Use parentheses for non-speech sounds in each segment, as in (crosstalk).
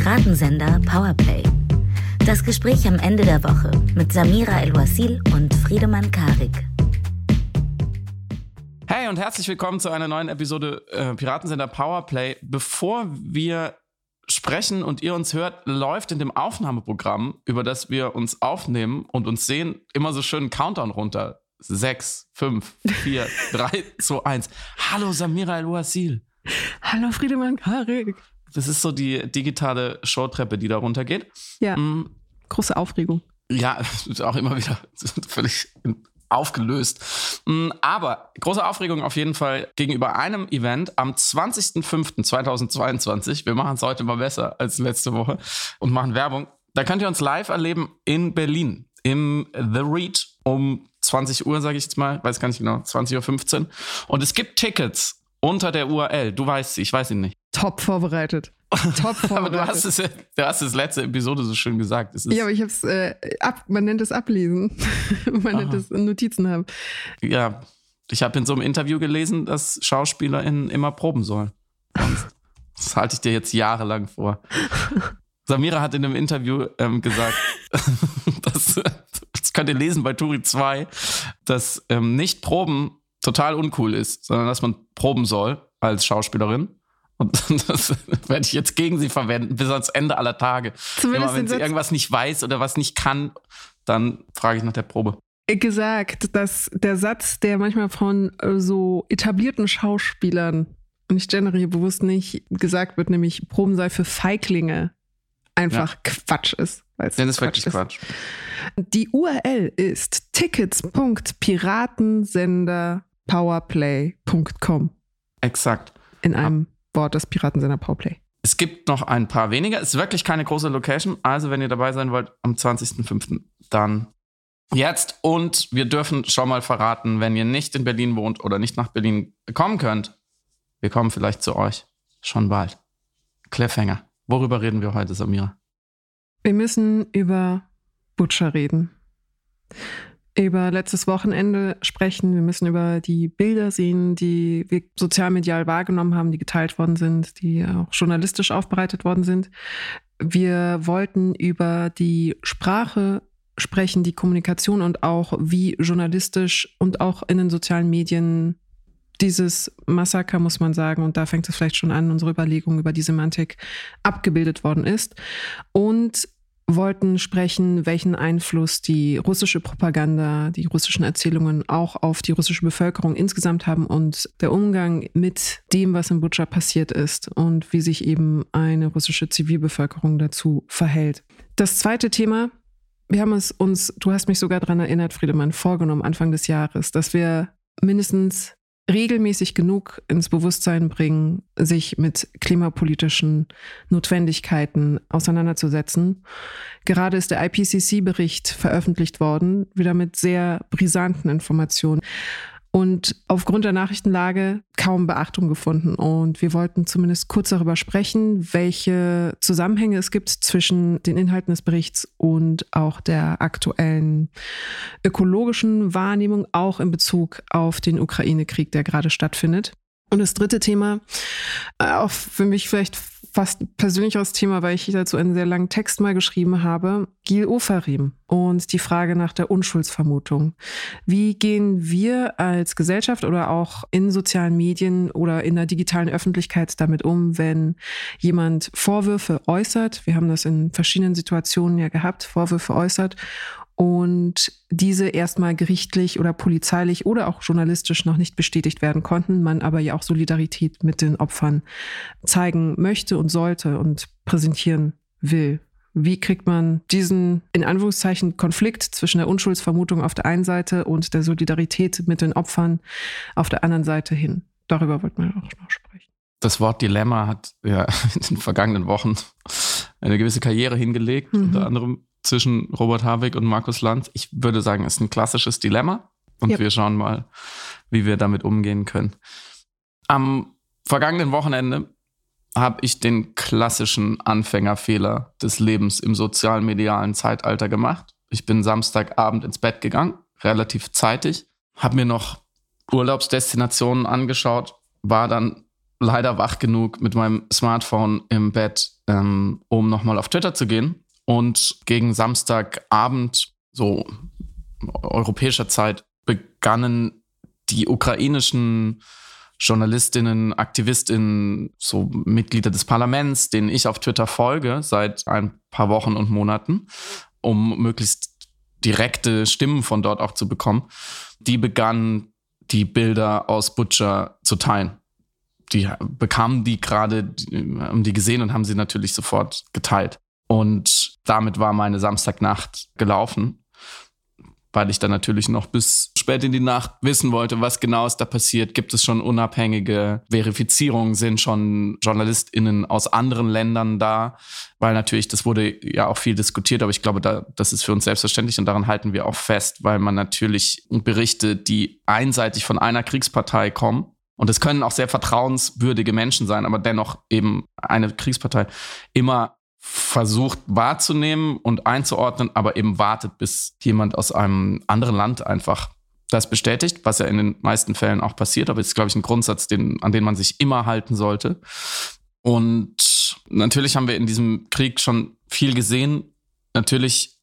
Piratensender Powerplay. Das Gespräch am Ende der Woche mit Samira El-Wasil und Friedemann Karik. Hey und herzlich willkommen zu einer neuen Episode äh, Piratensender Powerplay. Bevor wir sprechen und ihr uns hört, läuft in dem Aufnahmeprogramm, über das wir uns aufnehmen und uns sehen, immer so schön ein Countdown runter. Sechs, fünf, vier, (laughs) drei, zwei, eins. Hallo Samira El-Wasil. Hallo Friedemann Karik. Das ist so die digitale Showtreppe, die da runtergeht. Ja. Mhm. Große Aufregung. Ja, (laughs) auch immer wieder (laughs) völlig aufgelöst. Mm, aber große Aufregung auf jeden Fall gegenüber einem Event am 20.05.2022. Wir machen es heute mal besser als letzte Woche und machen Werbung. Da könnt ihr uns live erleben in Berlin im The Read um 20 Uhr, sage ich jetzt mal, weiß gar nicht genau, 20.15 Uhr. Und es gibt Tickets unter der URL. Du weißt sie, ich weiß ihn nicht. Top vorbereitet. Top vorbereitet. (laughs) aber du hast, es, du hast es letzte Episode so schön gesagt. ja, aber ich habe es, äh, ab, man nennt es ablesen. (laughs) man Aha. nennt es Notizen haben. Ja, ich habe in so einem Interview gelesen, dass SchauspielerInnen immer proben sollen. (laughs) Das halte ich dir jetzt jahrelang vor. Samira hat in einem Interview ähm, gesagt, dass, das könnt ihr lesen bei Turi 2, dass ähm, nicht Proben total uncool ist, sondern dass man proben soll als Schauspielerin. Und (laughs) das werde ich jetzt gegen sie verwenden, bis ans Ende aller Tage. Zumindest Immer wenn sie irgendwas nicht weiß oder was nicht kann, dann frage ich nach der Probe. Gesagt, dass der Satz, der manchmal von äh, so etablierten Schauspielern, und ich gendere hier bewusst nicht, gesagt wird, nämlich Proben sei für Feiglinge, einfach ja. Quatsch ist. Denn das ist wirklich Quatsch. Die URL ist tickets.piratensenderpowerplay.com. Exakt. In einem Wort das Piratensender Powerplay. Es gibt noch ein paar weniger. Es ist wirklich keine große Location. Also, wenn ihr dabei sein wollt, am 20.05. dann jetzt. Und wir dürfen schon mal verraten, wenn ihr nicht in Berlin wohnt oder nicht nach Berlin kommen könnt, wir kommen vielleicht zu euch. Schon bald. Cliffhanger. Worüber reden wir heute, Samira? Wir müssen über Butcher reden über letztes Wochenende sprechen. Wir müssen über die Bilder sehen, die wir sozialmedial wahrgenommen haben, die geteilt worden sind, die auch journalistisch aufbereitet worden sind. Wir wollten über die Sprache sprechen, die Kommunikation und auch wie journalistisch und auch in den sozialen Medien dieses Massaker, muss man sagen, und da fängt es vielleicht schon an, unsere Überlegung über die Semantik abgebildet worden ist. Und wollten sprechen, welchen Einfluss die russische Propaganda, die russischen Erzählungen auch auf die russische Bevölkerung insgesamt haben und der Umgang mit dem, was in Butscha passiert ist und wie sich eben eine russische Zivilbevölkerung dazu verhält. Das zweite Thema, wir haben es uns, du hast mich sogar daran erinnert, Friedemann, vorgenommen Anfang des Jahres, dass wir mindestens regelmäßig genug ins Bewusstsein bringen, sich mit klimapolitischen Notwendigkeiten auseinanderzusetzen. Gerade ist der IPCC-Bericht veröffentlicht worden, wieder mit sehr brisanten Informationen und aufgrund der Nachrichtenlage kaum Beachtung gefunden. Und wir wollten zumindest kurz darüber sprechen, welche Zusammenhänge es gibt zwischen den Inhalten des Berichts und auch der aktuellen ökologischen Wahrnehmung, auch in Bezug auf den Ukraine-Krieg, der gerade stattfindet. Und das dritte Thema, äh, auch für mich vielleicht fast persönlicheres Thema, weil ich dazu einen sehr langen Text mal geschrieben habe, Gil Ofarim und die Frage nach der Unschuldsvermutung. Wie gehen wir als Gesellschaft oder auch in sozialen Medien oder in der digitalen Öffentlichkeit damit um, wenn jemand Vorwürfe äußert? Wir haben das in verschiedenen Situationen ja gehabt, Vorwürfe äußert und diese erstmal gerichtlich oder polizeilich oder auch journalistisch noch nicht bestätigt werden konnten, man aber ja auch Solidarität mit den Opfern zeigen möchte und sollte und präsentieren will. Wie kriegt man diesen, in Anführungszeichen, Konflikt zwischen der Unschuldsvermutung auf der einen Seite und der Solidarität mit den Opfern auf der anderen Seite hin? Darüber wollten wir auch noch sprechen. Das Wort Dilemma hat ja (laughs) in den vergangenen Wochen eine gewisse Karriere hingelegt, mhm. unter anderem zwischen Robert Habeck und Markus Lanz. Ich würde sagen, es ist ein klassisches Dilemma und yep. wir schauen mal, wie wir damit umgehen können. Am vergangenen Wochenende habe ich den klassischen Anfängerfehler des Lebens im sozialmedialen Zeitalter gemacht. Ich bin Samstagabend ins Bett gegangen, relativ zeitig, habe mir noch Urlaubsdestinationen angeschaut, war dann leider wach genug mit meinem Smartphone im Bett, ähm, um nochmal auf Twitter zu gehen. Und gegen Samstagabend, so europäischer Zeit, begannen die ukrainischen Journalistinnen, Aktivistinnen, so Mitglieder des Parlaments, denen ich auf Twitter folge seit ein paar Wochen und Monaten, um möglichst direkte Stimmen von dort auch zu bekommen, die begannen die Bilder aus Butcher zu teilen. Die bekamen die gerade, haben die gesehen und haben sie natürlich sofort geteilt. Und damit war meine Samstagnacht gelaufen weil ich dann natürlich noch bis spät in die Nacht wissen wollte, was genau ist da passiert. Gibt es schon unabhängige Verifizierungen? Sind schon JournalistInnen aus anderen Ländern da? Weil natürlich, das wurde ja auch viel diskutiert, aber ich glaube, da, das ist für uns selbstverständlich und daran halten wir auch fest, weil man natürlich Berichte, die einseitig von einer Kriegspartei kommen, und es können auch sehr vertrauenswürdige Menschen sein, aber dennoch eben eine Kriegspartei immer versucht wahrzunehmen und einzuordnen, aber eben wartet, bis jemand aus einem anderen Land einfach das bestätigt, was ja in den meisten Fällen auch passiert, aber ist, glaube ich, ein Grundsatz, den, an den man sich immer halten sollte. Und natürlich haben wir in diesem Krieg schon viel gesehen. Natürlich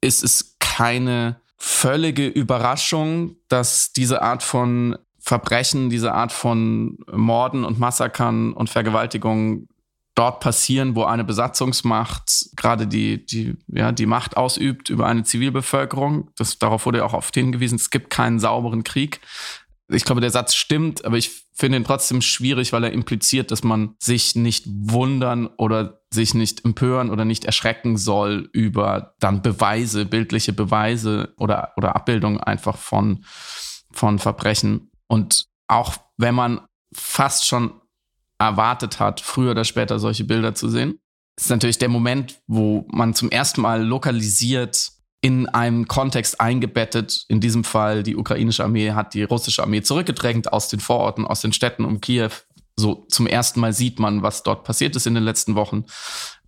ist es keine völlige Überraschung, dass diese Art von Verbrechen, diese Art von Morden und Massakern und Vergewaltigungen dort passieren, wo eine Besatzungsmacht gerade die, die, ja, die Macht ausübt über eine Zivilbevölkerung. Das, darauf wurde ja auch oft hingewiesen, es gibt keinen sauberen Krieg. Ich glaube, der Satz stimmt, aber ich finde ihn trotzdem schwierig, weil er impliziert, dass man sich nicht wundern oder sich nicht empören oder nicht erschrecken soll über dann Beweise, bildliche Beweise oder, oder Abbildungen einfach von, von Verbrechen. Und auch wenn man fast schon erwartet hat, früher oder später solche Bilder zu sehen. Das ist natürlich der Moment, wo man zum ersten Mal lokalisiert in einem Kontext eingebettet. In diesem Fall die ukrainische Armee hat die russische Armee zurückgedrängt aus den Vororten, aus den Städten um Kiew. So zum ersten Mal sieht man, was dort passiert ist in den letzten Wochen.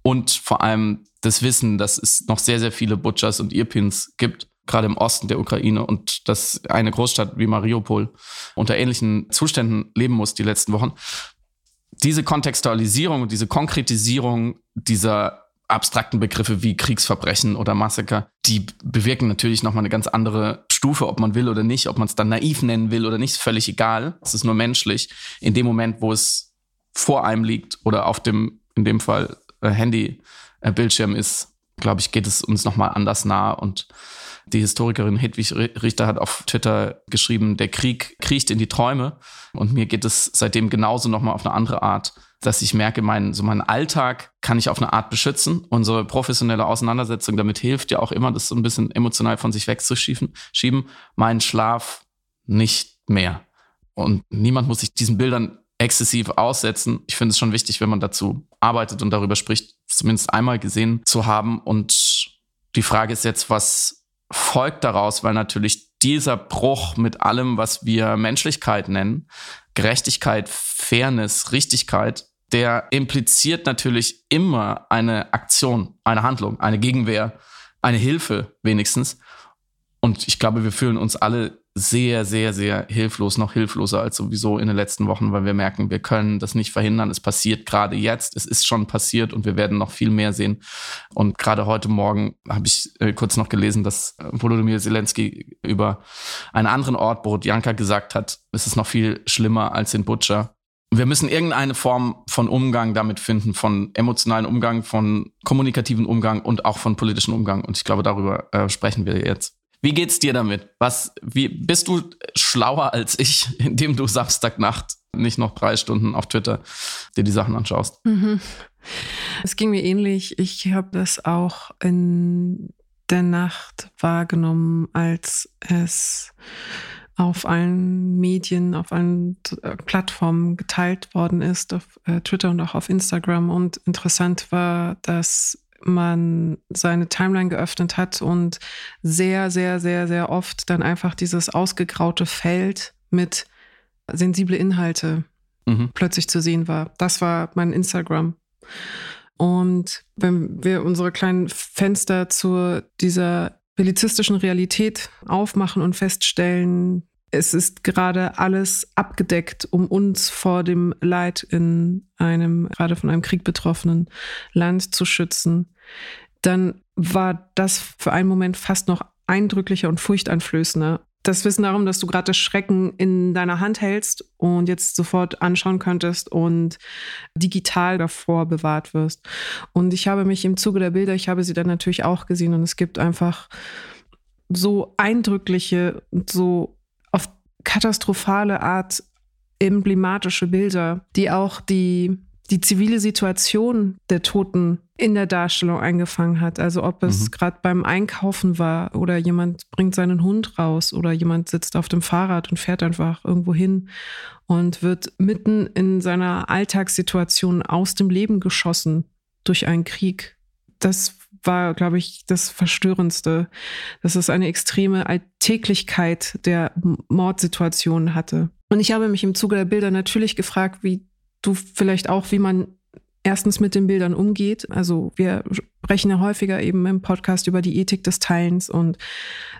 Und vor allem das Wissen, dass es noch sehr, sehr viele Butchers und Irpins gibt, gerade im Osten der Ukraine und dass eine Großstadt wie Mariupol unter ähnlichen Zuständen leben muss die letzten Wochen diese Kontextualisierung und diese Konkretisierung dieser abstrakten Begriffe wie Kriegsverbrechen oder Massaker, die bewirken natürlich nochmal eine ganz andere Stufe, ob man will oder nicht, ob man es dann naiv nennen will oder nicht, ist völlig egal. Es ist nur menschlich. In dem Moment, wo es vor einem liegt oder auf dem, in dem Fall, äh, Handy-Bildschirm äh, ist, glaube ich, geht es uns nochmal anders nah und die Historikerin Hedwig Richter hat auf Twitter geschrieben, der Krieg kriecht in die Träume. Und mir geht es seitdem genauso nochmal auf eine andere Art, dass ich merke, mein, so meinen Alltag kann ich auf eine Art beschützen. Unsere professionelle Auseinandersetzung damit hilft ja auch immer, das so ein bisschen emotional von sich wegzuschieben. Schieben. Mein Schlaf nicht mehr. Und niemand muss sich diesen Bildern exzessiv aussetzen. Ich finde es schon wichtig, wenn man dazu arbeitet und darüber spricht, zumindest einmal gesehen zu haben. Und die Frage ist jetzt, was folgt daraus, weil natürlich dieser Bruch mit allem, was wir Menschlichkeit nennen, Gerechtigkeit, Fairness, Richtigkeit, der impliziert natürlich immer eine Aktion, eine Handlung, eine Gegenwehr, eine Hilfe wenigstens. Und ich glaube, wir fühlen uns alle sehr, sehr, sehr hilflos, noch hilfloser als sowieso in den letzten Wochen, weil wir merken, wir können das nicht verhindern. Es passiert gerade jetzt, es ist schon passiert und wir werden noch viel mehr sehen. Und gerade heute Morgen habe ich äh, kurz noch gelesen, dass äh, Volodymyr Zelensky über einen anderen Ort, Borodjanka, gesagt hat, es ist noch viel schlimmer als in Butcher. Wir müssen irgendeine Form von Umgang damit finden, von emotionalen Umgang, von kommunikativen Umgang und auch von politischen Umgang. Und ich glaube, darüber äh, sprechen wir jetzt. Wie geht's dir damit? Was, wie, bist du schlauer als ich, (laughs) indem du Samstagnacht nicht noch drei Stunden auf Twitter dir die Sachen anschaust? Mhm. Es ging mir ähnlich. Ich habe das auch in der Nacht wahrgenommen, als es auf allen Medien, auf allen äh, Plattformen geteilt worden ist, auf äh, Twitter und auch auf Instagram. Und interessant war, dass man seine Timeline geöffnet hat und sehr, sehr, sehr, sehr oft dann einfach dieses ausgegraute Feld mit sensible Inhalte mhm. plötzlich zu sehen war. Das war mein Instagram. Und wenn wir unsere kleinen Fenster zu dieser belizistischen Realität aufmachen und feststellen, es ist gerade alles abgedeckt, um uns vor dem Leid in einem gerade von einem Krieg betroffenen Land zu schützen, dann war das für einen Moment fast noch eindrücklicher und furchteinflößender. Das Wissen darum, dass du gerade das Schrecken in deiner Hand hältst und jetzt sofort anschauen könntest und digital davor bewahrt wirst. Und ich habe mich im Zuge der Bilder, ich habe sie dann natürlich auch gesehen und es gibt einfach so eindrückliche so auf katastrophale Art emblematische Bilder, die auch die, die zivile Situation der Toten in der Darstellung eingefangen hat. Also ob es mhm. gerade beim Einkaufen war oder jemand bringt seinen Hund raus oder jemand sitzt auf dem Fahrrad und fährt einfach irgendwo hin und wird mitten in seiner Alltagssituation aus dem Leben geschossen durch einen Krieg. Das war, glaube ich, das Verstörendste, dass es eine extreme Alltäglichkeit der Mordsituation hatte. Und ich habe mich im Zuge der Bilder natürlich gefragt, wie du vielleicht auch, wie man erstens mit den Bildern umgeht. Also wir sprechen ja häufiger eben im Podcast über die Ethik des Teilens und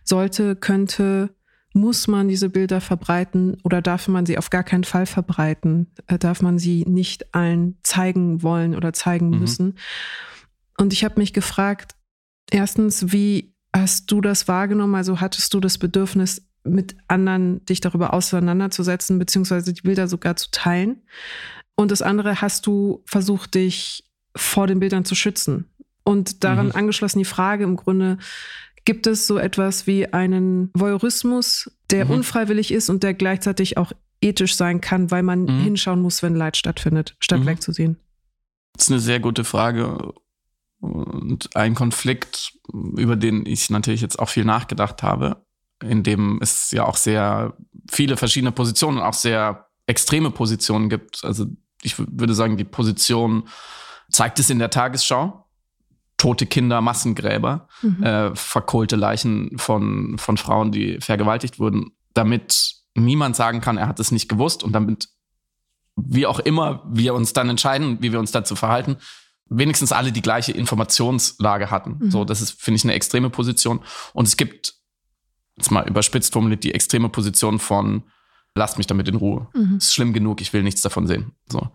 sollte, könnte, muss man diese Bilder verbreiten oder darf man sie auf gar keinen Fall verbreiten? Äh, darf man sie nicht allen zeigen wollen oder zeigen mhm. müssen? Und ich habe mich gefragt, erstens, wie hast du das wahrgenommen? Also hattest du das Bedürfnis, mit anderen dich darüber auseinanderzusetzen, beziehungsweise die Bilder sogar zu teilen? Und das andere, hast du versucht, dich vor den Bildern zu schützen? Und daran mhm. angeschlossen die Frage im Grunde, gibt es so etwas wie einen Voyeurismus, der mhm. unfreiwillig ist und der gleichzeitig auch ethisch sein kann, weil man mhm. hinschauen muss, wenn Leid stattfindet, statt mhm. wegzusehen? Das ist eine sehr gute Frage und ein Konflikt, über den ich natürlich jetzt auch viel nachgedacht habe, in dem es ja auch sehr viele verschiedene Positionen, auch sehr extreme Positionen gibt. Also ich würde sagen, die Position zeigt es in der Tagesschau. Tote Kinder, Massengräber, mhm. äh, verkohlte Leichen von, von Frauen, die vergewaltigt wurden, damit niemand sagen kann, er hat es nicht gewusst und damit, wie auch immer wir uns dann entscheiden, wie wir uns dazu verhalten, wenigstens alle die gleiche Informationslage hatten. Mhm. So, das ist, finde ich, eine extreme Position. Und es gibt, jetzt mal überspitzt formuliert, die extreme Position von lasst mich damit in Ruhe. Mhm. Ist schlimm genug, ich will nichts davon sehen. So.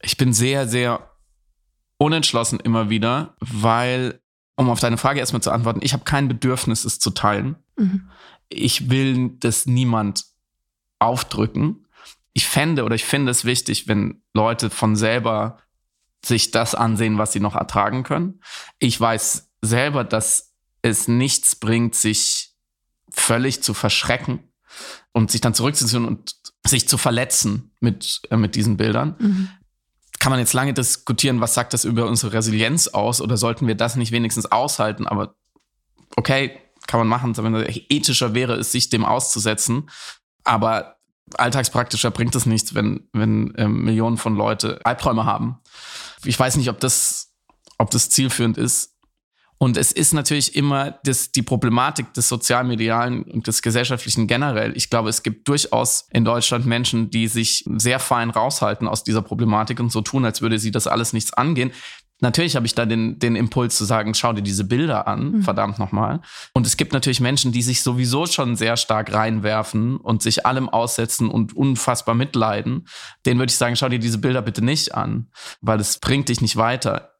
Ich bin sehr, sehr unentschlossen immer wieder, weil, um auf deine Frage erstmal zu antworten, ich habe kein Bedürfnis, es zu teilen. Mhm. Ich will das niemand aufdrücken. Ich fände oder ich finde es wichtig, wenn Leute von selber sich das ansehen, was sie noch ertragen können. Ich weiß selber, dass es nichts bringt, sich völlig zu verschrecken und sich dann zurückzuziehen und sich zu verletzen mit, äh, mit diesen Bildern. Mhm. Kann man jetzt lange diskutieren, was sagt das über unsere Resilienz aus oder sollten wir das nicht wenigstens aushalten? Aber okay, kann man machen. Wenn es ethischer wäre es, sich dem auszusetzen. Aber alltagspraktischer bringt es nichts, wenn, wenn ähm, Millionen von Leute Albträume haben ich weiß nicht, ob das, ob das zielführend ist. Und es ist natürlich immer das, die Problematik des sozialmedialen und des gesellschaftlichen generell. Ich glaube, es gibt durchaus in Deutschland Menschen, die sich sehr fein raushalten aus dieser Problematik und so tun, als würde sie das alles nichts angehen. Natürlich habe ich da den, den Impuls zu sagen, schau dir diese Bilder an, mhm. verdammt nochmal. Und es gibt natürlich Menschen, die sich sowieso schon sehr stark reinwerfen und sich allem aussetzen und unfassbar mitleiden. Den würde ich sagen, schau dir diese Bilder bitte nicht an, weil es bringt dich nicht weiter.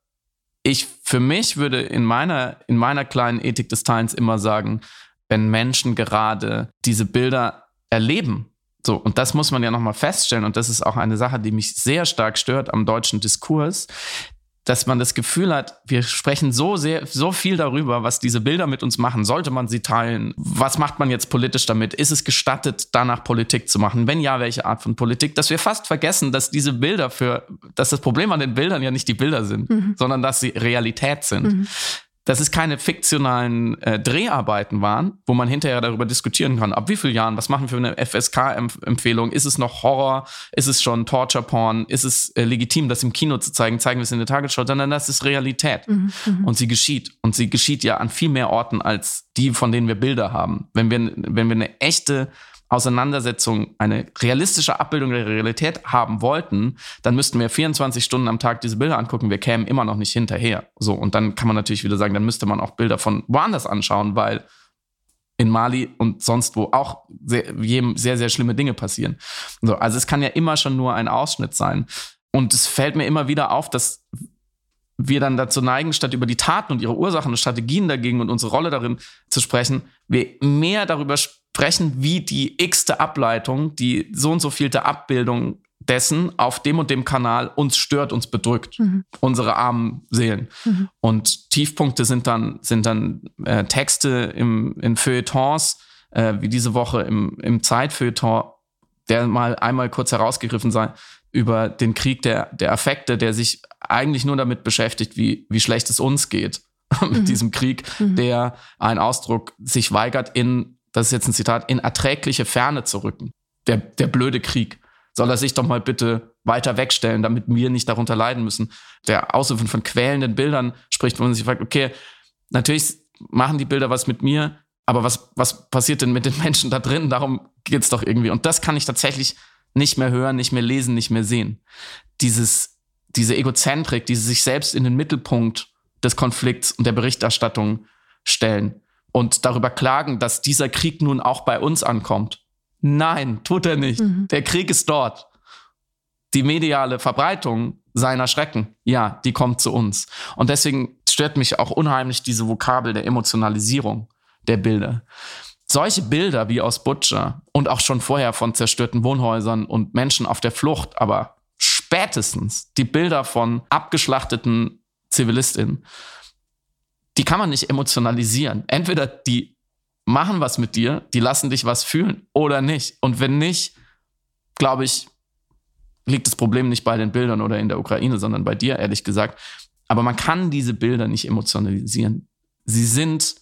Ich für mich würde in meiner, in meiner kleinen Ethik des Teilens immer sagen, wenn Menschen gerade diese Bilder erleben, so, und das muss man ja nochmal feststellen, und das ist auch eine Sache, die mich sehr stark stört am deutschen Diskurs dass man das Gefühl hat, wir sprechen so sehr, so viel darüber, was diese Bilder mit uns machen. Sollte man sie teilen? Was macht man jetzt politisch damit? Ist es gestattet, danach Politik zu machen? Wenn ja, welche Art von Politik? Dass wir fast vergessen, dass diese Bilder für, dass das Problem an den Bildern ja nicht die Bilder sind, mhm. sondern dass sie Realität sind. Mhm dass es keine fiktionalen äh, Dreharbeiten waren, wo man hinterher darüber diskutieren kann, ab wie vielen Jahren, was machen wir für eine FSK-Empfehlung, ist es noch Horror, ist es schon Torture-Porn, ist es äh, legitim, das im Kino zu zeigen, zeigen wir es in der Tagesschau, sondern das ist Realität. Mhm, mhm, und sie geschieht. Und sie geschieht ja an viel mehr Orten als die, von denen wir Bilder haben. Wenn wir, wenn wir eine echte Auseinandersetzung, eine realistische Abbildung der Realität haben wollten, dann müssten wir 24 Stunden am Tag diese Bilder angucken. Wir kämen immer noch nicht hinterher. So, und dann kann man natürlich wieder sagen, dann müsste man auch Bilder von woanders anschauen, weil in Mali und sonst wo auch sehr, sehr, sehr schlimme Dinge passieren. So, also es kann ja immer schon nur ein Ausschnitt sein. Und es fällt mir immer wieder auf, dass wir dann dazu neigen, statt über die Taten und ihre Ursachen und Strategien dagegen und unsere Rolle darin zu sprechen, wir mehr darüber sprechen, wie die x-te Ableitung, die so und so vielte Abbildung dessen auf dem und dem Kanal uns stört, uns bedrückt, mhm. unsere armen Seelen. Mhm. Und Tiefpunkte sind dann, sind dann äh, Texte im, in Feuilletons, äh, wie diese Woche im, im Zeitfeuilleton, der mal einmal kurz herausgegriffen sei, über den Krieg der, der Affekte, der sich eigentlich nur damit beschäftigt, wie, wie schlecht es uns geht (laughs) mit mhm. diesem Krieg, mhm. der ein Ausdruck sich weigert, in, das ist jetzt ein Zitat, in erträgliche Ferne zu rücken. Der, der blöde Krieg soll er sich doch mal bitte weiter wegstellen, damit wir nicht darunter leiden müssen. Der Ausrufen von quälenden Bildern spricht, wo man sich fragt, okay, natürlich machen die Bilder was mit mir, aber was, was passiert denn mit den (laughs) Menschen da drin? Darum geht's doch irgendwie. Und das kann ich tatsächlich nicht mehr hören, nicht mehr lesen, nicht mehr sehen. Dieses, diese Egozentrik, diese sich selbst in den Mittelpunkt des Konflikts und der Berichterstattung stellen und darüber klagen, dass dieser Krieg nun auch bei uns ankommt Nein, tut er nicht. Mhm. Der Krieg ist dort. Die mediale Verbreitung seiner Schrecken, ja, die kommt zu uns. Und deswegen stört mich auch unheimlich diese Vokabel der Emotionalisierung der Bilder. Solche Bilder wie aus Butcher und auch schon vorher von zerstörten Wohnhäusern und Menschen auf der Flucht, aber spätestens die Bilder von abgeschlachteten Zivilistinnen, die kann man nicht emotionalisieren. Entweder die machen was mit dir, die lassen dich was fühlen oder nicht. Und wenn nicht, glaube ich, liegt das Problem nicht bei den Bildern oder in der Ukraine, sondern bei dir, ehrlich gesagt. Aber man kann diese Bilder nicht emotionalisieren. Sie sind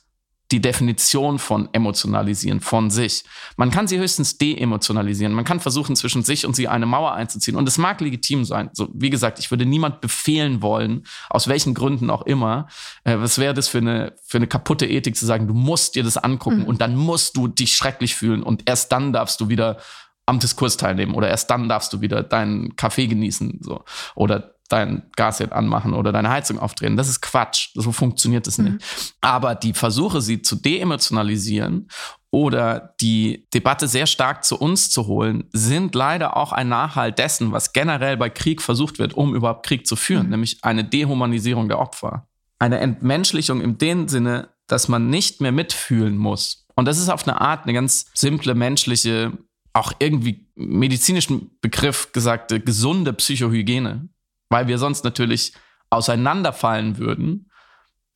die Definition von emotionalisieren von sich. Man kann sie höchstens deemotionalisieren. Man kann versuchen, zwischen sich und sie eine Mauer einzuziehen. Und es mag legitim sein. So, wie gesagt, ich würde niemand befehlen wollen, aus welchen Gründen auch immer. Äh, was wäre das für eine, für eine kaputte Ethik zu sagen, du musst dir das angucken mhm. und dann musst du dich schrecklich fühlen und erst dann darfst du wieder am Diskurs teilnehmen oder erst dann darfst du wieder deinen Kaffee genießen, so. Oder dein Gasherd anmachen oder deine Heizung aufdrehen. Das ist Quatsch. So funktioniert es mhm. nicht. Aber die Versuche, sie zu deemotionalisieren oder die Debatte sehr stark zu uns zu holen, sind leider auch ein Nachhalt dessen, was generell bei Krieg versucht wird, um überhaupt Krieg zu führen, mhm. nämlich eine Dehumanisierung der Opfer. Eine Entmenschlichung im dem Sinne, dass man nicht mehr mitfühlen muss. Und das ist auf eine Art eine ganz simple menschliche, auch irgendwie medizinischen Begriff gesagte gesunde Psychohygiene weil wir sonst natürlich auseinanderfallen würden,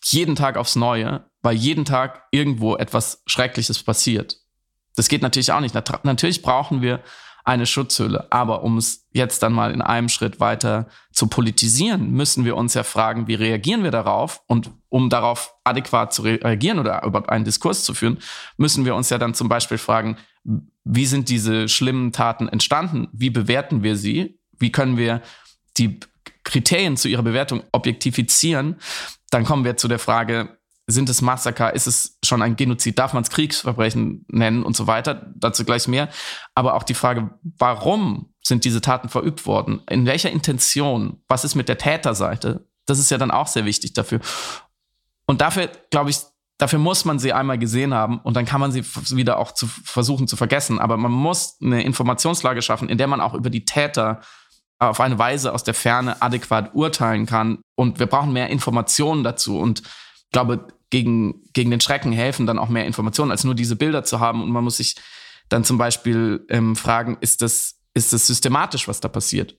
jeden Tag aufs Neue, weil jeden Tag irgendwo etwas Schreckliches passiert. Das geht natürlich auch nicht. Natürlich brauchen wir eine Schutzhülle. Aber um es jetzt dann mal in einem Schritt weiter zu politisieren, müssen wir uns ja fragen, wie reagieren wir darauf? Und um darauf adäquat zu reagieren oder überhaupt einen Diskurs zu führen, müssen wir uns ja dann zum Beispiel fragen, wie sind diese schlimmen Taten entstanden? Wie bewerten wir sie? Wie können wir die Kriterien zu ihrer Bewertung objektifizieren, dann kommen wir zu der Frage, sind es Massaker, ist es schon ein Genozid, darf man es Kriegsverbrechen nennen und so weiter, dazu gleich mehr. Aber auch die Frage, warum sind diese Taten verübt worden? In welcher Intention? Was ist mit der Täterseite? Das ist ja dann auch sehr wichtig dafür. Und dafür, glaube ich, dafür muss man sie einmal gesehen haben und dann kann man sie wieder auch zu versuchen zu vergessen. Aber man muss eine Informationslage schaffen, in der man auch über die Täter auf eine Weise aus der Ferne adäquat urteilen kann. Und wir brauchen mehr Informationen dazu. Und ich glaube, gegen, gegen den Schrecken helfen dann auch mehr Informationen, als nur diese Bilder zu haben. Und man muss sich dann zum Beispiel ähm, fragen, ist das, ist das systematisch, was da passiert?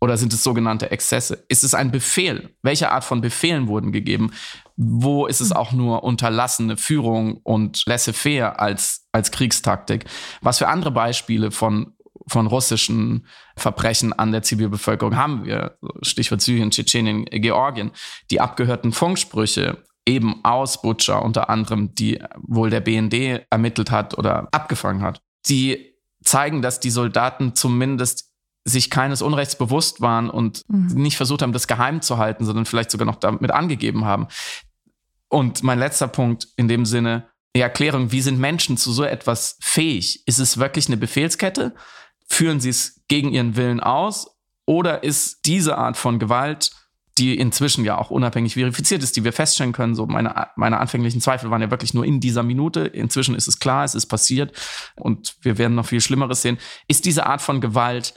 Oder sind es sogenannte Exzesse? Ist es ein Befehl? Welche Art von Befehlen wurden gegeben? Wo ist es auch nur unterlassene Führung und laissez-faire als, als Kriegstaktik? Was für andere Beispiele von von russischen Verbrechen an der Zivilbevölkerung haben wir. Stichwort Syrien, Tschetschenien, Georgien. Die abgehörten Funksprüche eben aus Butcher unter anderem, die wohl der BND ermittelt hat oder abgefangen hat. Die zeigen, dass die Soldaten zumindest sich keines Unrechts bewusst waren und mhm. nicht versucht haben, das geheim zu halten, sondern vielleicht sogar noch damit angegeben haben. Und mein letzter Punkt in dem Sinne, die Erklärung, wie sind Menschen zu so etwas fähig? Ist es wirklich eine Befehlskette? Führen sie es gegen ihren Willen aus? Oder ist diese Art von Gewalt die inzwischen ja auch unabhängig verifiziert ist, die wir feststellen können. So meine, meine anfänglichen Zweifel waren ja wirklich nur in dieser Minute. Inzwischen ist es klar, es ist passiert und wir werden noch viel Schlimmeres sehen. Ist diese Art von Gewalt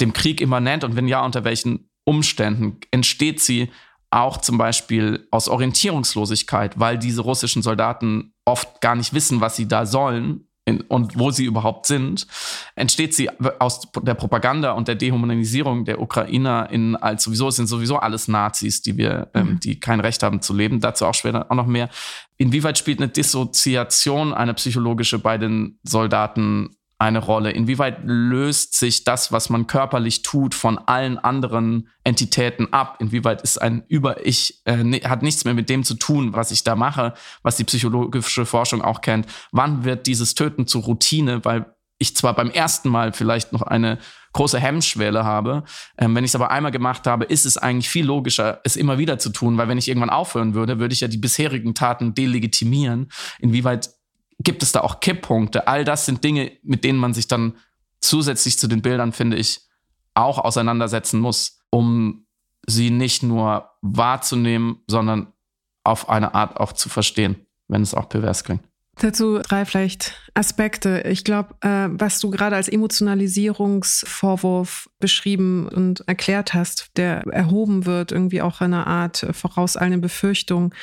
dem Krieg immanent und wenn ja, unter welchen Umständen entsteht sie auch zum Beispiel aus Orientierungslosigkeit, weil diese russischen Soldaten oft gar nicht wissen, was sie da sollen in, und wo sie überhaupt sind, entsteht sie aus der Propaganda und der Dehumanisierung der Ukrainer in als sowieso sind sowieso alles Nazis, die wir, ähm, mhm. die kein Recht haben zu leben. Dazu auch später auch noch mehr. Inwieweit spielt eine Dissoziation, eine psychologische bei den Soldaten eine Rolle? Inwieweit löst sich das, was man körperlich tut, von allen anderen Entitäten ab? Inwieweit ist ein Über-Ich, äh, hat nichts mehr mit dem zu tun, was ich da mache, was die psychologische Forschung auch kennt? Wann wird dieses Töten zur Routine? Weil ich zwar beim ersten Mal vielleicht noch eine große Hemmschwelle habe. Ähm, wenn ich es aber einmal gemacht habe, ist es eigentlich viel logischer, es immer wieder zu tun, weil wenn ich irgendwann aufhören würde, würde ich ja die bisherigen Taten delegitimieren. Inwieweit gibt es da auch Kipppunkte. All das sind Dinge, mit denen man sich dann zusätzlich zu den Bildern, finde ich, auch auseinandersetzen muss, um sie nicht nur wahrzunehmen, sondern auf eine Art auch zu verstehen, wenn es auch pervers klingt. Dazu drei vielleicht Aspekte. Ich glaube, äh, was du gerade als Emotionalisierungsvorwurf beschrieben und erklärt hast, der erhoben wird, irgendwie auch eine Art vorauseilende Befürchtung,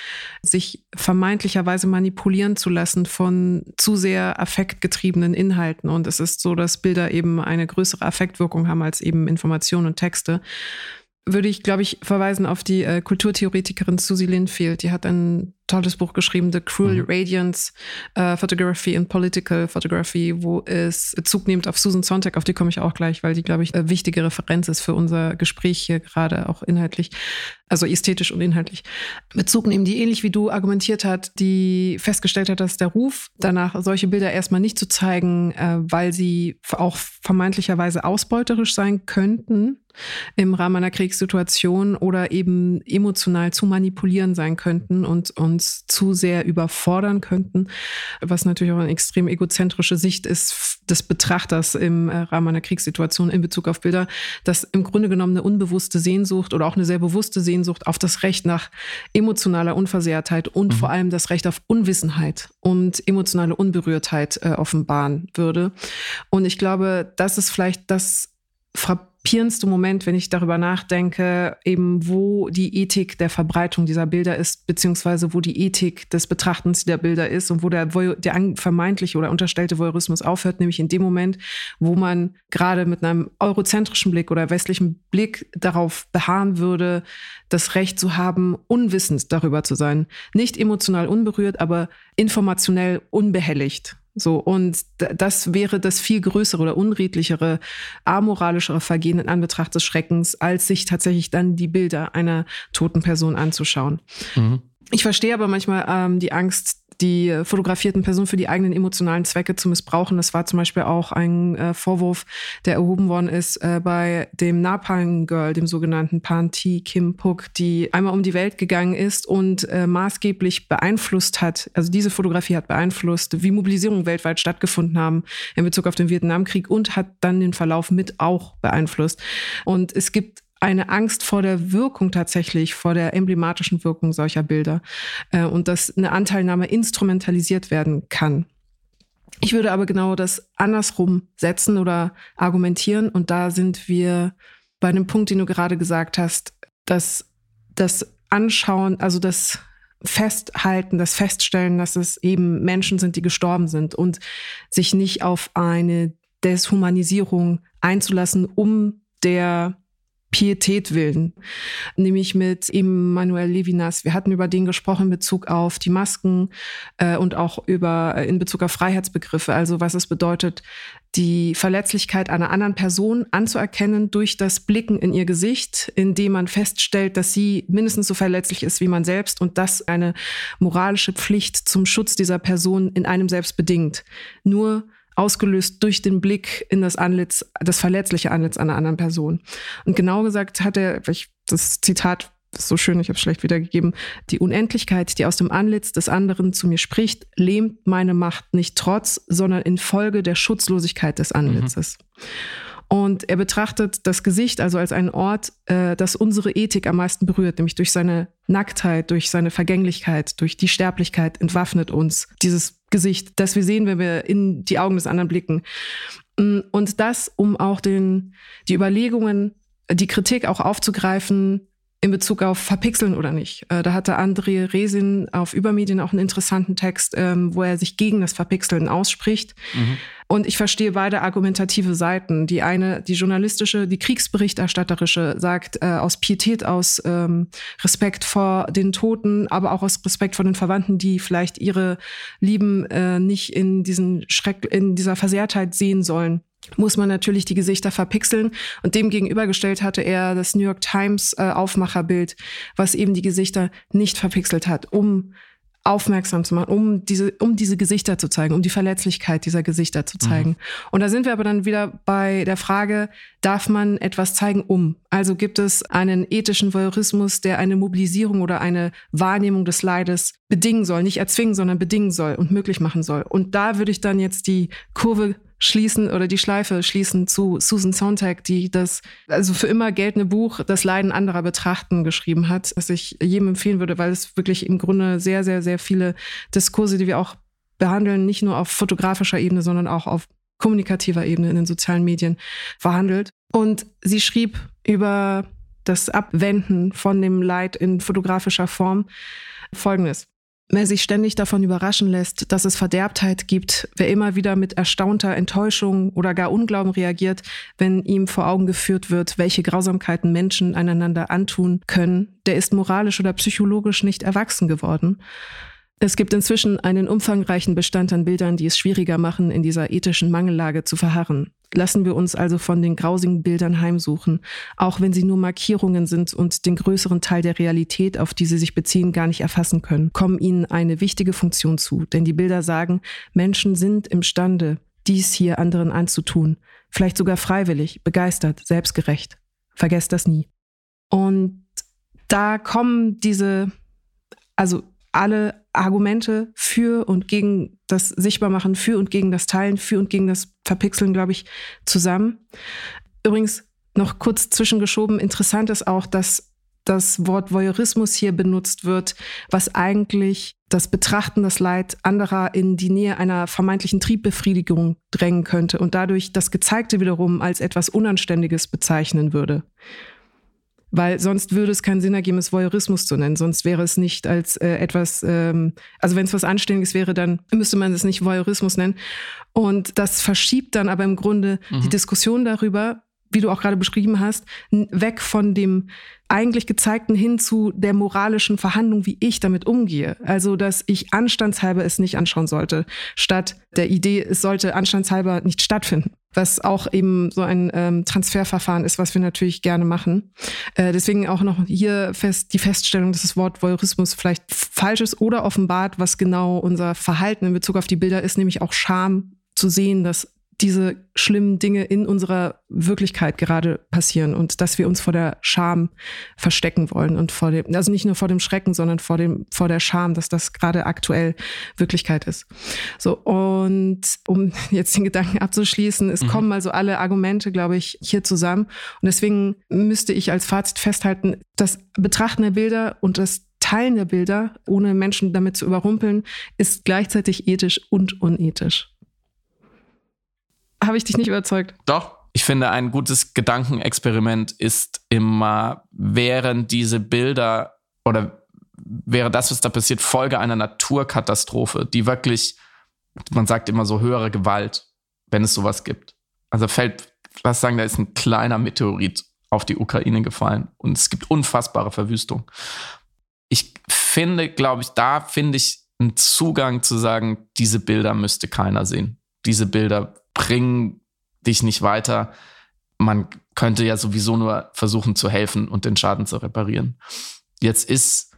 sich vermeintlicherweise manipulieren zu lassen von zu sehr affektgetriebenen Inhalten. Und es ist so, dass Bilder eben eine größere Affektwirkung haben als eben Informationen und Texte würde ich, glaube ich, verweisen auf die äh, Kulturtheoretikerin Susie Linfield. Die hat ein tolles Buch geschrieben, The Cruel mhm. Radiance, uh, Photography and Political Photography, wo es Bezug nimmt auf Susan Sontag, auf die komme ich auch gleich, weil die, glaube ich, eine wichtige Referenz ist für unser Gespräch hier gerade auch inhaltlich, also ästhetisch und inhaltlich. Bezug nehmen, die ähnlich wie du argumentiert hat, die festgestellt hat, dass der Ruf danach, solche Bilder erstmal nicht zu zeigen, äh, weil sie auch vermeintlicherweise ausbeuterisch sein könnten im Rahmen einer Kriegssituation oder eben emotional zu manipulieren sein könnten und, uns zu sehr überfordern könnten, was natürlich auch eine extrem egozentrische Sicht ist des Betrachters im äh, Rahmen einer Kriegssituation in Bezug auf Bilder, dass im Grunde genommen eine unbewusste Sehnsucht oder auch eine sehr bewusste Sehnsucht auf das Recht nach emotionaler Unversehrtheit und mhm. vor allem das Recht auf Unwissenheit und emotionale Unberührtheit äh, offenbaren würde. Und ich glaube, das ist vielleicht das frappierendste Moment, wenn ich darüber nachdenke, eben wo die Ethik der Verbreitung dieser Bilder ist, beziehungsweise wo die Ethik des Betrachtens der Bilder ist und wo der, der vermeintliche oder unterstellte Voyeurismus aufhört, nämlich in dem Moment, wo man gerade mit einem eurozentrischen Blick oder westlichen Blick darauf beharren würde, das Recht zu haben, unwissend darüber zu sein. Nicht emotional unberührt, aber informationell unbehelligt. So, und das wäre das viel größere oder unredlichere, amoralischere Vergehen in Anbetracht des Schreckens, als sich tatsächlich dann die Bilder einer toten Person anzuschauen. Mhm. Ich verstehe aber manchmal ähm, die Angst, die fotografierten Personen für die eigenen emotionalen Zwecke zu missbrauchen. Das war zum Beispiel auch ein äh, Vorwurf, der erhoben worden ist äh, bei dem Napalm Girl, dem sogenannten Panti Kim Puk, die einmal um die Welt gegangen ist und äh, maßgeblich beeinflusst hat, also diese Fotografie hat beeinflusst, wie Mobilisierungen weltweit stattgefunden haben in Bezug auf den Vietnamkrieg und hat dann den Verlauf mit auch beeinflusst. Und es gibt eine Angst vor der Wirkung tatsächlich, vor der emblematischen Wirkung solcher Bilder äh, und dass eine Anteilnahme instrumentalisiert werden kann. Ich würde aber genau das andersrum setzen oder argumentieren und da sind wir bei einem Punkt, den du gerade gesagt hast, dass das Anschauen, also das Festhalten, das Feststellen, dass es eben Menschen sind, die gestorben sind und sich nicht auf eine Deshumanisierung einzulassen, um der Pietät willen, nämlich mit Emmanuel Levinas. Wir hatten über den gesprochen in Bezug auf die Masken äh, und auch über äh, in Bezug auf Freiheitsbegriffe, also was es bedeutet, die Verletzlichkeit einer anderen Person anzuerkennen durch das Blicken in ihr Gesicht, indem man feststellt, dass sie mindestens so verletzlich ist wie man selbst und das eine moralische Pflicht zum Schutz dieser Person in einem selbst bedingt. Nur ausgelöst durch den Blick in das Antlitz, das verletzliche Antlitz einer anderen Person. Und genau gesagt hat er, das Zitat ist so schön, ich habe es schlecht wiedergegeben, die Unendlichkeit, die aus dem Antlitz des anderen zu mir spricht, lähmt meine Macht nicht trotz, sondern infolge der Schutzlosigkeit des Anlitzes. Mhm. Und er betrachtet das Gesicht also als einen Ort, äh, das unsere Ethik am meisten berührt, nämlich durch seine Nacktheit, durch seine Vergänglichkeit, durch die Sterblichkeit entwaffnet uns dieses Gesicht, das wir sehen, wenn wir in die Augen des anderen blicken. Mm, und das, um auch den, die Überlegungen, die Kritik auch aufzugreifen, in Bezug auf Verpixeln oder nicht. Äh, da hatte André Resin auf Übermedien auch einen interessanten Text, ähm, wo er sich gegen das Verpixeln ausspricht. Mhm. Und ich verstehe beide argumentative Seiten. Die eine, die journalistische, die Kriegsberichterstatterische, sagt äh, aus Pietät, aus ähm, Respekt vor den Toten, aber auch aus Respekt vor den Verwandten, die vielleicht ihre Lieben äh, nicht in diesen Schreck, in dieser Versehrtheit sehen sollen muss man natürlich die Gesichter verpixeln. Und dem gegenübergestellt hatte er das New York Times äh, Aufmacherbild, was eben die Gesichter nicht verpixelt hat, um aufmerksam zu machen, um diese, um diese Gesichter zu zeigen, um die Verletzlichkeit dieser Gesichter zu zeigen. Mhm. Und da sind wir aber dann wieder bei der Frage, darf man etwas zeigen, um? Also gibt es einen ethischen Voyeurismus, der eine Mobilisierung oder eine Wahrnehmung des Leides bedingen soll, nicht erzwingen, sondern bedingen soll und möglich machen soll. Und da würde ich dann jetzt die Kurve schließen oder die Schleife schließen zu Susan Sontag, die das also für immer geltende Buch Das Leiden anderer betrachten geschrieben hat, das ich jedem empfehlen würde, weil es wirklich im Grunde sehr, sehr, sehr viele Diskurse, die wir auch behandeln, nicht nur auf fotografischer Ebene, sondern auch auf kommunikativer Ebene in den sozialen Medien verhandelt. Und sie schrieb über das Abwenden von dem Leid in fotografischer Form Folgendes. Wer sich ständig davon überraschen lässt, dass es Verderbtheit gibt, wer immer wieder mit erstaunter Enttäuschung oder gar Unglauben reagiert, wenn ihm vor Augen geführt wird, welche Grausamkeiten Menschen einander antun können, der ist moralisch oder psychologisch nicht erwachsen geworden. Es gibt inzwischen einen umfangreichen Bestand an Bildern, die es schwieriger machen, in dieser ethischen Mangellage zu verharren. Lassen wir uns also von den grausigen Bildern heimsuchen, auch wenn sie nur Markierungen sind und den größeren Teil der Realität, auf die sie sich beziehen, gar nicht erfassen können, kommen ihnen eine wichtige Funktion zu. Denn die Bilder sagen, Menschen sind imstande, dies hier anderen anzutun, vielleicht sogar freiwillig, begeistert, selbstgerecht. Vergesst das nie. Und da kommen diese, also alle Argumente für und gegen das Sichtbarmachen, für und gegen das Teilen, für und gegen das Verpixeln, glaube ich, zusammen. Übrigens noch kurz zwischengeschoben, interessant ist auch, dass das Wort Voyeurismus hier benutzt wird, was eigentlich das Betrachten, das Leid anderer in die Nähe einer vermeintlichen Triebbefriedigung drängen könnte und dadurch das Gezeigte wiederum als etwas Unanständiges bezeichnen würde. Weil sonst würde es keinen Sinn ergeben, es Voyeurismus zu nennen. Sonst wäre es nicht als äh, etwas, ähm, also wenn es was Anständiges wäre, dann müsste man es nicht Voyeurismus nennen. Und das verschiebt dann aber im Grunde mhm. die Diskussion darüber, wie du auch gerade beschrieben hast, weg von dem eigentlich gezeigten hin zu der moralischen Verhandlung, wie ich damit umgehe. Also, dass ich anstandshalber es nicht anschauen sollte, statt der Idee, es sollte anstandshalber nicht stattfinden. Was auch eben so ein ähm, Transferverfahren ist, was wir natürlich gerne machen. Äh, deswegen auch noch hier fest die Feststellung, dass das Wort Voyeurismus vielleicht falsch ist oder offenbart, was genau unser Verhalten in Bezug auf die Bilder ist, nämlich auch Scham zu sehen, dass diese schlimmen Dinge in unserer Wirklichkeit gerade passieren und dass wir uns vor der Scham verstecken wollen und vor dem, also nicht nur vor dem Schrecken, sondern vor dem, vor der Scham, dass das gerade aktuell Wirklichkeit ist. So, und um (laughs) jetzt den Gedanken abzuschließen, es mhm. kommen also alle Argumente, glaube ich, hier zusammen. Und deswegen müsste ich als Fazit festhalten, das Betrachten der Bilder und das Teilen der Bilder, ohne Menschen damit zu überrumpeln, ist gleichzeitig ethisch und unethisch habe ich dich nicht überzeugt. Doch. Ich finde, ein gutes Gedankenexperiment ist immer, während diese Bilder oder wäre das, was da passiert, Folge einer Naturkatastrophe, die wirklich, man sagt immer so höhere Gewalt, wenn es sowas gibt. Also fällt, was sagen, da ist ein kleiner Meteorit auf die Ukraine gefallen und es gibt unfassbare Verwüstung. Ich finde, glaube ich, da finde ich einen Zugang zu sagen, diese Bilder müsste keiner sehen. Diese Bilder bringen dich nicht weiter. Man könnte ja sowieso nur versuchen zu helfen und den Schaden zu reparieren. Jetzt ist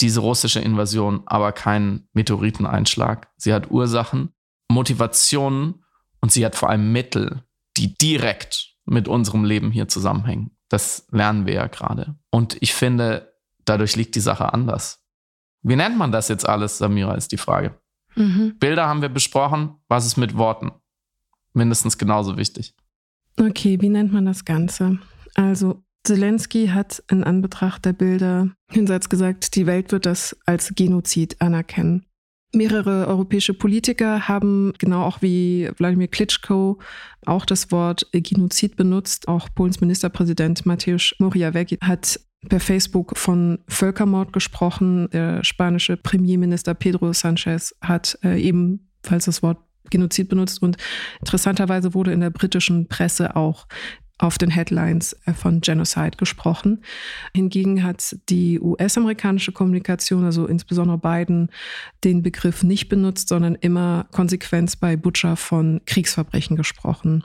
diese russische Invasion aber kein Meteoriteneinschlag. Sie hat Ursachen, Motivationen und sie hat vor allem Mittel, die direkt mit unserem Leben hier zusammenhängen. Das lernen wir ja gerade. Und ich finde, dadurch liegt die Sache anders. Wie nennt man das jetzt alles, Samira, ist die Frage. Mhm. Bilder haben wir besprochen. Was ist mit Worten? Mindestens genauso wichtig. Okay, wie nennt man das Ganze? Also Zelensky hat in Anbetracht der Bilder hinseits gesagt, die Welt wird das als Genozid anerkennen. Mehrere europäische Politiker haben genau auch wie Wladimir Klitschko auch das Wort Genozid benutzt. Auch Polens Ministerpräsident Mateusz Morawiecki hat per Facebook von Völkermord gesprochen. Der spanische Premierminister Pedro Sanchez hat äh, ebenfalls das Wort Genozid benutzt und interessanterweise wurde in der britischen Presse auch auf den Headlines äh, von Genocide gesprochen. Hingegen hat die US-amerikanische Kommunikation, also insbesondere Biden, den Begriff nicht benutzt, sondern immer konsequent bei Butcher von Kriegsverbrechen gesprochen.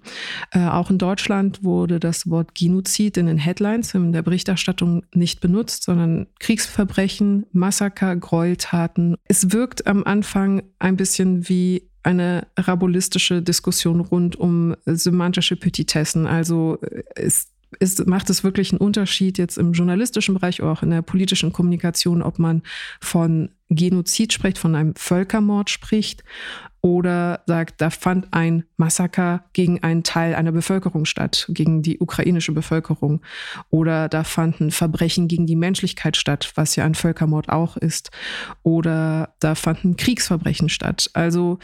Äh, auch in Deutschland wurde das Wort Genozid in den Headlines, in der Berichterstattung nicht benutzt, sondern Kriegsverbrechen, Massaker, Gräueltaten. Es wirkt am Anfang ein bisschen wie eine rabulistische Diskussion rund um semantische Petitessen. Also es, es macht es wirklich einen Unterschied jetzt im journalistischen Bereich oder auch in der politischen Kommunikation, ob man von Genozid spricht, von einem Völkermord spricht oder sagt, da fand ein Massaker gegen einen Teil einer Bevölkerung statt, gegen die ukrainische Bevölkerung. Oder da fanden Verbrechen gegen die Menschlichkeit statt, was ja ein Völkermord auch ist. Oder da fanden Kriegsverbrechen statt. Also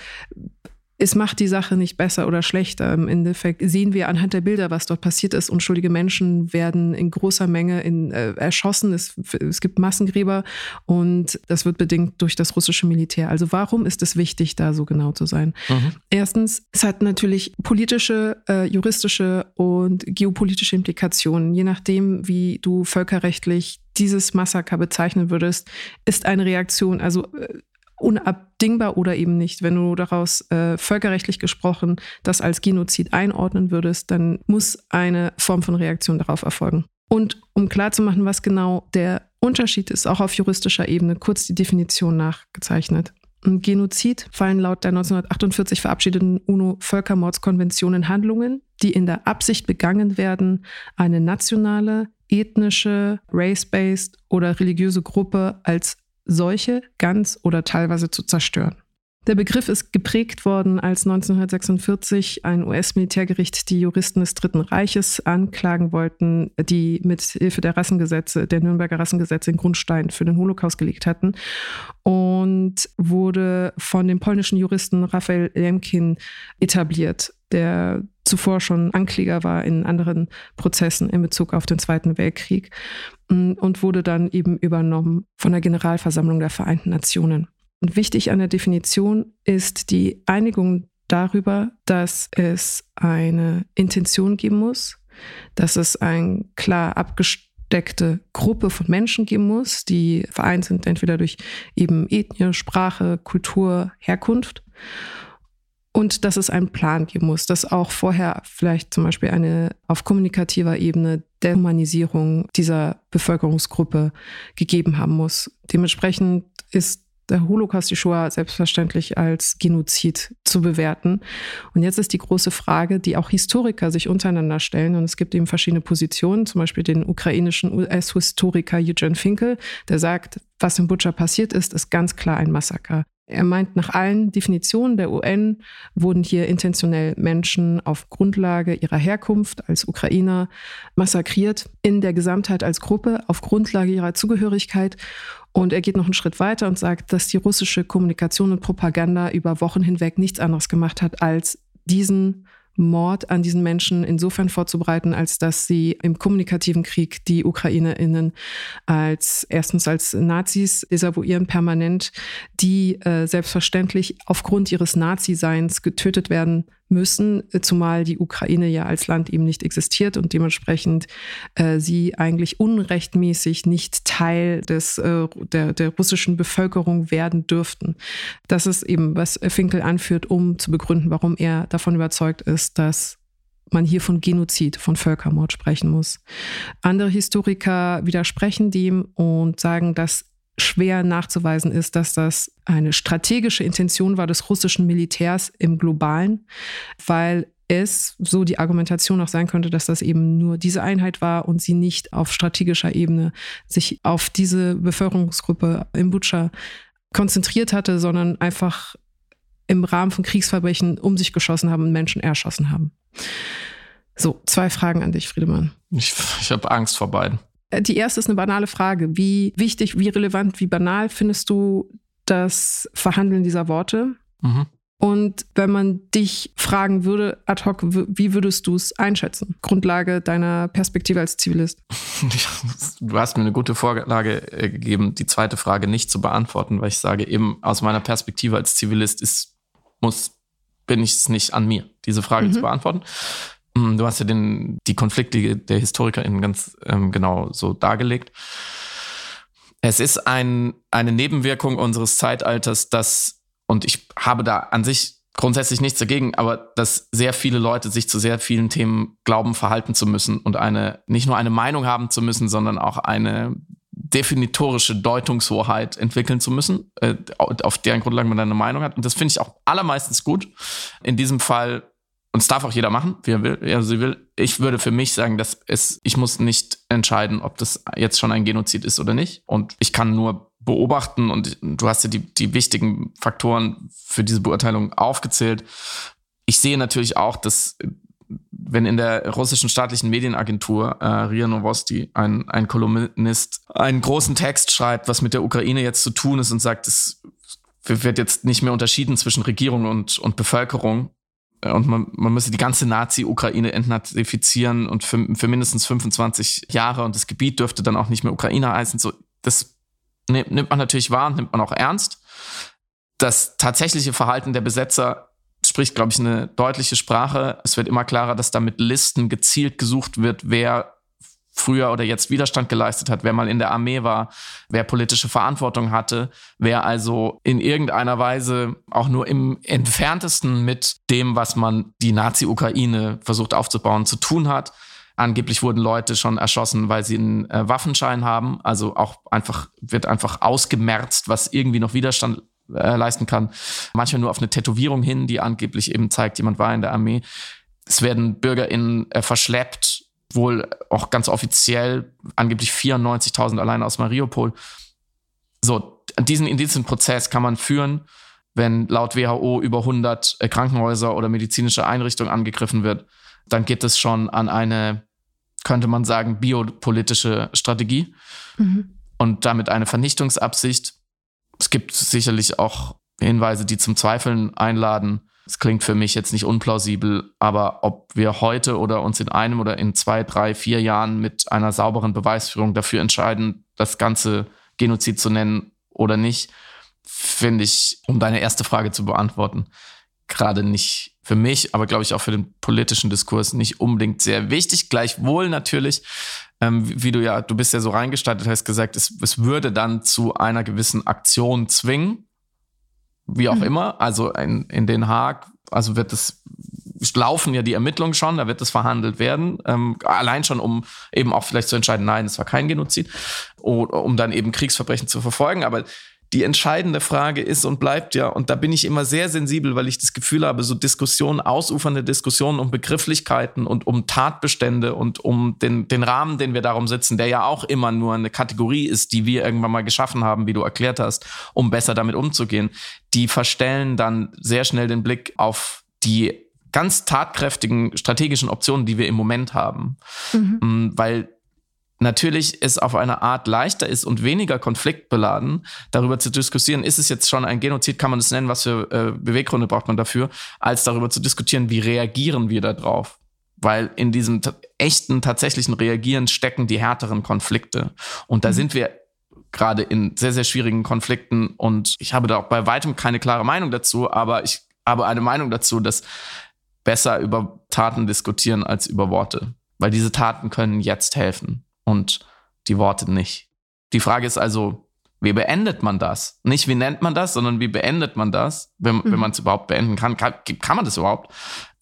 es macht die Sache nicht besser oder schlechter. Im Endeffekt sehen wir anhand der Bilder, was dort passiert ist. Unschuldige Menschen werden in großer Menge in, äh, erschossen. Es, es gibt Massengräber und das wird bedingt durch das russische Militär. Also warum ist es wichtig, da so genau zu sein? Mhm. Erstens, es hat natürlich politische, äh, juristische und geopolitische Implikationen. Je nachdem, wie du völkerrechtlich dieses Massaker bezeichnen würdest, ist eine Reaktion, also äh, unabdingbar oder eben nicht. Wenn du daraus äh, völkerrechtlich gesprochen das als Genozid einordnen würdest, dann muss eine Form von Reaktion darauf erfolgen. Und um klarzumachen, was genau der Unterschied ist, auch auf juristischer Ebene, kurz die Definition nachgezeichnet. Ein Genozid fallen laut der 1948 verabschiedeten UNO-Völkermordskonvention in Handlungen, die in der Absicht begangen werden, eine nationale, ethnische, race-based oder religiöse Gruppe als solche ganz oder teilweise zu zerstören. Der Begriff ist geprägt worden, als 1946 ein US-Militärgericht die Juristen des Dritten Reiches anklagen wollten, die mit Hilfe der Rassengesetze, der Nürnberger Rassengesetze, den Grundstein für den Holocaust gelegt hatten und wurde von dem polnischen Juristen Raphael Lemkin etabliert, der zuvor schon Ankläger war in anderen Prozessen in Bezug auf den Zweiten Weltkrieg und wurde dann eben übernommen von der Generalversammlung der Vereinten Nationen. Und wichtig an der Definition ist die Einigung darüber, dass es eine Intention geben muss, dass es eine klar abgesteckte Gruppe von Menschen geben muss, die vereint sind entweder durch eben Ethnie, Sprache, Kultur, Herkunft und dass es einen Plan geben muss, dass auch vorher vielleicht zum Beispiel eine auf kommunikativer Ebene Dehumanisierung dieser Bevölkerungsgruppe gegeben haben muss. Dementsprechend ist der Holocaust, die Shoah selbstverständlich als Genozid zu bewerten. Und jetzt ist die große Frage, die auch Historiker sich untereinander stellen. Und es gibt eben verschiedene Positionen, zum Beispiel den ukrainischen US-Historiker Eugene Finkel, der sagt, was in Butcher passiert ist, ist ganz klar ein Massaker. Er meint, nach allen Definitionen der UN wurden hier intentionell Menschen auf Grundlage ihrer Herkunft als Ukrainer massakriert, in der Gesamtheit als Gruppe, auf Grundlage ihrer Zugehörigkeit. Und er geht noch einen Schritt weiter und sagt, dass die russische Kommunikation und Propaganda über Wochen hinweg nichts anderes gemacht hat, als diesen Mord an diesen Menschen insofern vorzubereiten, als dass sie im kommunikativen Krieg die UkrainerInnen als erstens als Nazis desavouieren permanent, die äh, selbstverständlich aufgrund ihres Nazi-Seins getötet werden müssen, zumal die Ukraine ja als Land eben nicht existiert und dementsprechend äh, sie eigentlich unrechtmäßig nicht Teil des, äh, der, der russischen Bevölkerung werden dürften. Das ist eben, was Finkel anführt, um zu begründen, warum er davon überzeugt ist, dass man hier von Genozid, von Völkermord sprechen muss. Andere Historiker widersprechen dem und sagen, dass schwer nachzuweisen ist, dass das eine strategische Intention war des russischen Militärs im globalen, weil es, so die Argumentation auch sein könnte, dass das eben nur diese Einheit war und sie nicht auf strategischer Ebene sich auf diese Bevölkerungsgruppe im Butscha konzentriert hatte, sondern einfach im Rahmen von Kriegsverbrechen um sich geschossen haben und Menschen erschossen haben. So, zwei Fragen an dich, Friedemann. Ich, ich habe Angst vor beiden. Äh, die erste ist eine banale Frage. Wie wichtig, wie relevant, wie banal findest du das Verhandeln dieser Worte? Mhm. Und wenn man dich fragen würde, ad hoc, wie würdest du es einschätzen? Grundlage deiner Perspektive als Zivilist. (laughs) Du hast mir eine gute Vorlage äh, gegeben, die zweite Frage nicht zu beantworten, weil ich sage, eben aus meiner Perspektive als Zivilist ist, muss, bin ich es nicht an mir, diese Frage mhm. zu beantworten. Mm, du hast ja den, die Konflikte der HistorikerInnen ganz ähm, genau so dargelegt. Es ist ein, eine Nebenwirkung unseres Zeitalters, dass, und ich habe da an sich grundsätzlich nichts dagegen, aber dass sehr viele Leute sich zu sehr vielen Themen glauben, verhalten zu müssen und eine, nicht nur eine Meinung haben zu müssen, sondern auch eine definitorische Deutungshoheit entwickeln zu müssen, äh, auf deren Grundlage man eine Meinung hat. Und das finde ich auch allermeistens gut. In diesem Fall und es darf auch jeder machen, wie er will, er sie will. Ich würde für mich sagen, dass es, ich muss nicht entscheiden, ob das jetzt schon ein Genozid ist oder nicht. Und ich kann nur beobachten und du hast ja die, die wichtigen Faktoren für diese Beurteilung aufgezählt. Ich sehe natürlich auch, dass wenn in der russischen staatlichen Medienagentur äh, Ria Novosti ein, ein Kolumnist einen großen Text schreibt, was mit der Ukraine jetzt zu tun ist und sagt, es wird jetzt nicht mehr unterschieden zwischen Regierung und, und Bevölkerung, und man, man müsse die ganze Nazi-Ukraine entnazifizieren und für, für mindestens 25 Jahre und das Gebiet dürfte dann auch nicht mehr Ukraine heißen. So, das nimmt man natürlich wahr und nimmt man auch ernst. Das tatsächliche Verhalten der Besetzer spricht, glaube ich, eine deutliche Sprache. Es wird immer klarer, dass da mit Listen gezielt gesucht wird, wer früher oder jetzt Widerstand geleistet hat, wer mal in der Armee war, wer politische Verantwortung hatte, wer also in irgendeiner Weise auch nur im entferntesten mit dem, was man die Nazi-Ukraine versucht aufzubauen, zu tun hat. Angeblich wurden Leute schon erschossen, weil sie einen äh, Waffenschein haben. Also auch einfach, wird einfach ausgemerzt, was irgendwie noch Widerstand äh, leisten kann. Manchmal nur auf eine Tätowierung hin, die angeblich eben zeigt, jemand war in der Armee. Es werden BürgerInnen äh, verschleppt, wohl auch ganz offiziell angeblich 94.000 allein aus Mariupol. So, diesen, in Prozess kann man führen, wenn laut WHO über 100 äh, Krankenhäuser oder medizinische Einrichtungen angegriffen wird, dann geht es schon an eine, könnte man sagen, biopolitische Strategie mhm. und damit eine Vernichtungsabsicht. Es gibt sicherlich auch Hinweise, die zum Zweifeln einladen. Es klingt für mich jetzt nicht unplausibel, aber ob wir heute oder uns in einem oder in zwei, drei, vier Jahren mit einer sauberen Beweisführung dafür entscheiden, das ganze Genozid zu nennen oder nicht, finde ich, um deine erste Frage zu beantworten, gerade nicht für mich, aber glaube ich auch für den politischen Diskurs nicht unbedingt sehr wichtig. Gleichwohl natürlich, ähm, wie du ja, du bist ja so reingestartet, hast gesagt, es, es würde dann zu einer gewissen Aktion zwingen wie auch mhm. immer. Also in, in Den Haag, also wird es laufen ja die Ermittlungen schon, da wird es verhandelt werden. Ähm, allein schon, um eben auch vielleicht zu entscheiden, nein, es war kein Genozid, oder um dann eben Kriegsverbrechen zu verfolgen. Aber die entscheidende Frage ist und bleibt ja, und da bin ich immer sehr sensibel, weil ich das Gefühl habe, so Diskussionen, ausufernde Diskussionen um Begrifflichkeiten und um Tatbestände und um den, den Rahmen, den wir darum sitzen, der ja auch immer nur eine Kategorie ist, die wir irgendwann mal geschaffen haben, wie du erklärt hast, um besser damit umzugehen, die verstellen dann sehr schnell den Blick auf die ganz tatkräftigen strategischen Optionen, die wir im Moment haben. Mhm. Mm, weil natürlich es auf eine Art leichter ist und weniger konfliktbeladen, darüber zu diskutieren, ist es jetzt schon ein Genozid, kann man es nennen, was für äh, Beweggründe braucht man dafür, als darüber zu diskutieren, wie reagieren wir darauf. Weil in diesem echten, tatsächlichen Reagieren stecken die härteren Konflikte. Und da mhm. sind wir gerade in sehr, sehr schwierigen Konflikten. Und ich habe da auch bei weitem keine klare Meinung dazu, aber ich habe eine Meinung dazu, dass besser über Taten diskutieren als über Worte. Weil diese Taten können jetzt helfen und die Worte nicht. Die Frage ist also, wie beendet man das? Nicht wie nennt man das, sondern wie beendet man das, wenn, mhm. wenn man es überhaupt beenden kann. kann. Kann man das überhaupt?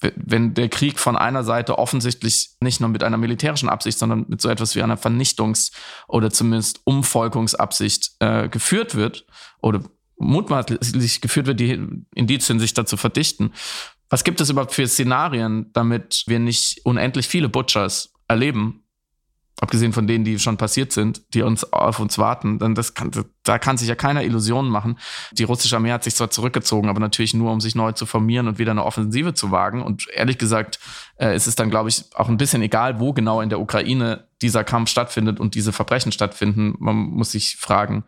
Wenn der Krieg von einer Seite offensichtlich nicht nur mit einer militärischen Absicht, sondern mit so etwas wie einer Vernichtungs- oder zumindest Umvolkungsabsicht äh, geführt wird oder mutmaßlich geführt wird, die Indizien sich dazu verdichten. Was gibt es überhaupt für Szenarien, damit wir nicht unendlich viele Butchers erleben abgesehen von denen, die schon passiert sind, die uns auf uns warten, dann das kann, da kann sich ja keiner Illusionen machen. Die russische Armee hat sich zwar zurückgezogen, aber natürlich nur, um sich neu zu formieren und wieder eine Offensive zu wagen. Und ehrlich gesagt, äh, ist es dann, glaube ich, auch ein bisschen egal, wo genau in der Ukraine dieser Kampf stattfindet und diese Verbrechen stattfinden. Man muss sich fragen,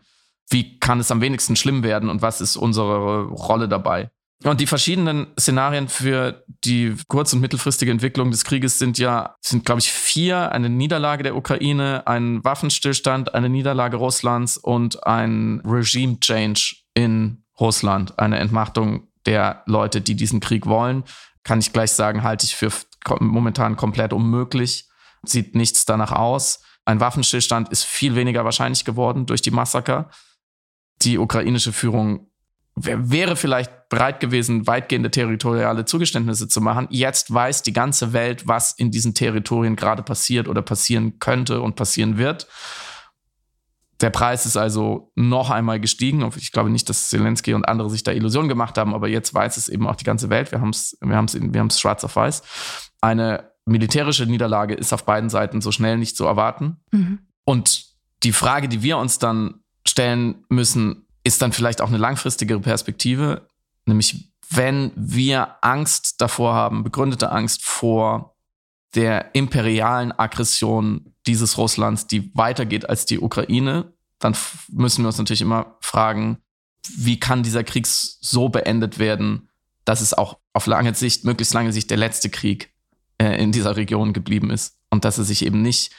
wie kann es am wenigsten schlimm werden und was ist unsere Rolle dabei? Und die verschiedenen Szenarien für die kurz- und mittelfristige Entwicklung des Krieges sind ja, sind, glaube ich, vier. Eine Niederlage der Ukraine, ein Waffenstillstand, eine Niederlage Russlands und ein Regime-Change in Russland. Eine Entmachtung der Leute, die diesen Krieg wollen. Kann ich gleich sagen, halte ich für momentan komplett unmöglich. Sieht nichts danach aus. Ein Waffenstillstand ist viel weniger wahrscheinlich geworden durch die Massaker. Die ukrainische Führung wäre vielleicht bereit gewesen, weitgehende territoriale Zugeständnisse zu machen. Jetzt weiß die ganze Welt, was in diesen Territorien gerade passiert oder passieren könnte und passieren wird. Der Preis ist also noch einmal gestiegen. Ich glaube nicht, dass Zelensky und andere sich da Illusionen gemacht haben, aber jetzt weiß es eben auch die ganze Welt. Wir haben es wir haben's, wir haben's schwarz auf weiß. Eine militärische Niederlage ist auf beiden Seiten so schnell nicht zu erwarten. Mhm. Und die Frage, die wir uns dann stellen müssen, ist dann vielleicht auch eine langfristigere Perspektive, nämlich wenn wir Angst davor haben, begründete Angst vor der imperialen Aggression dieses Russlands, die weitergeht als die Ukraine, dann müssen wir uns natürlich immer fragen, wie kann dieser Krieg so beendet werden, dass es auch auf lange Sicht, möglichst lange Sicht, der letzte Krieg äh, in dieser Region geblieben ist und dass er sich eben nicht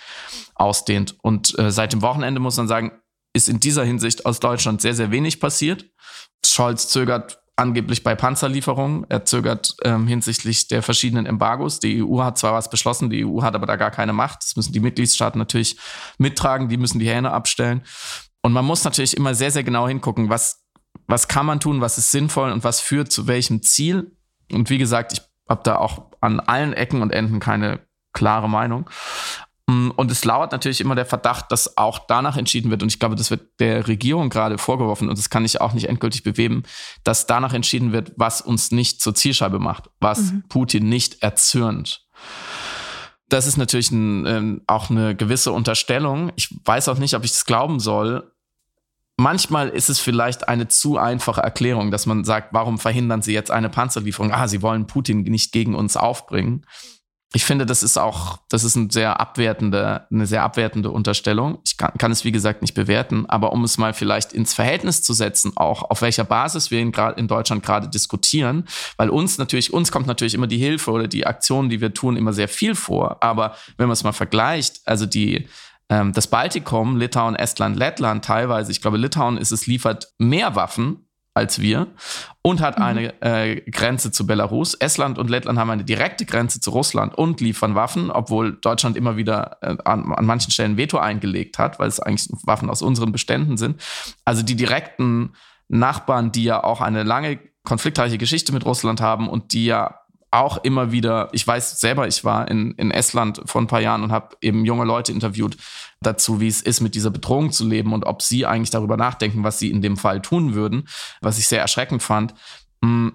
ausdehnt. Und äh, seit dem Wochenende muss man sagen, ist in dieser Hinsicht aus Deutschland sehr, sehr wenig passiert. Scholz zögert angeblich bei Panzerlieferungen. Er zögert ähm, hinsichtlich der verschiedenen Embargos. Die EU hat zwar was beschlossen, die EU hat aber da gar keine Macht. Das müssen die Mitgliedstaaten natürlich mittragen, die müssen die Hähne abstellen. Und man muss natürlich immer sehr, sehr genau hingucken, was, was kann man tun, was ist sinnvoll und was führt zu welchem Ziel. Und wie gesagt, ich habe da auch an allen Ecken und Enden keine klare Meinung. Mm, und es lauert natürlich immer der Verdacht, dass auch danach entschieden wird, und ich glaube, das wird der Regierung gerade vorgeworfen, und das kann ich auch nicht endgültig bewegen, dass danach entschieden wird, was uns nicht zur Zielscheibe macht, was mhm. Putin nicht erzürnt. Das ist natürlich ein, äh, auch eine gewisse Unterstellung. Ich weiß auch nicht, ob ich es glauben soll. Manchmal ist es vielleicht eine zu einfache Erklärung, dass man sagt, warum verhindern Sie jetzt eine Panzerlieferung? Ah, Sie wollen Putin nicht gegen uns aufbringen ich finde, das ist auch, das ist ein sehr abwertende, eine sehr abwertende Unterstellung. Ich kann, kann es, wie gesagt, nicht bewerten, aber um es mal vielleicht ins Verhältnis zu setzen, auch auf welcher Basis wir in, in Deutschland gerade diskutieren, weil uns natürlich, uns kommt natürlich immer die Hilfe oder die Aktionen, die wir tun, immer sehr viel vor. Aber wenn man es mal vergleicht, also die, ähm, das Baltikum, Litauen, Estland, Lettland teilweise, ich glaube, Litauen ist es, liefert mehr Waffen als wir und hat mhm. eine äh, Grenze zu Belarus. Estland und Lettland haben eine direkte Grenze zu Russland und liefern Waffen, obwohl Deutschland immer wieder äh, an, an manchen Stellen Veto eingelegt hat, weil es eigentlich Waffen aus unseren Beständen sind. Also die direkten Nachbarn, die ja auch eine lange konfliktreiche Geschichte mit Russland haben und die ja auch immer wieder, ich weiß selber, ich war in, in Estland vor ein paar Jahren und habe eben junge Leute interviewt dazu, wie es ist, mit dieser Bedrohung zu leben und ob sie eigentlich darüber nachdenken, was sie in dem Fall tun würden, was ich sehr erschreckend fand. Mm,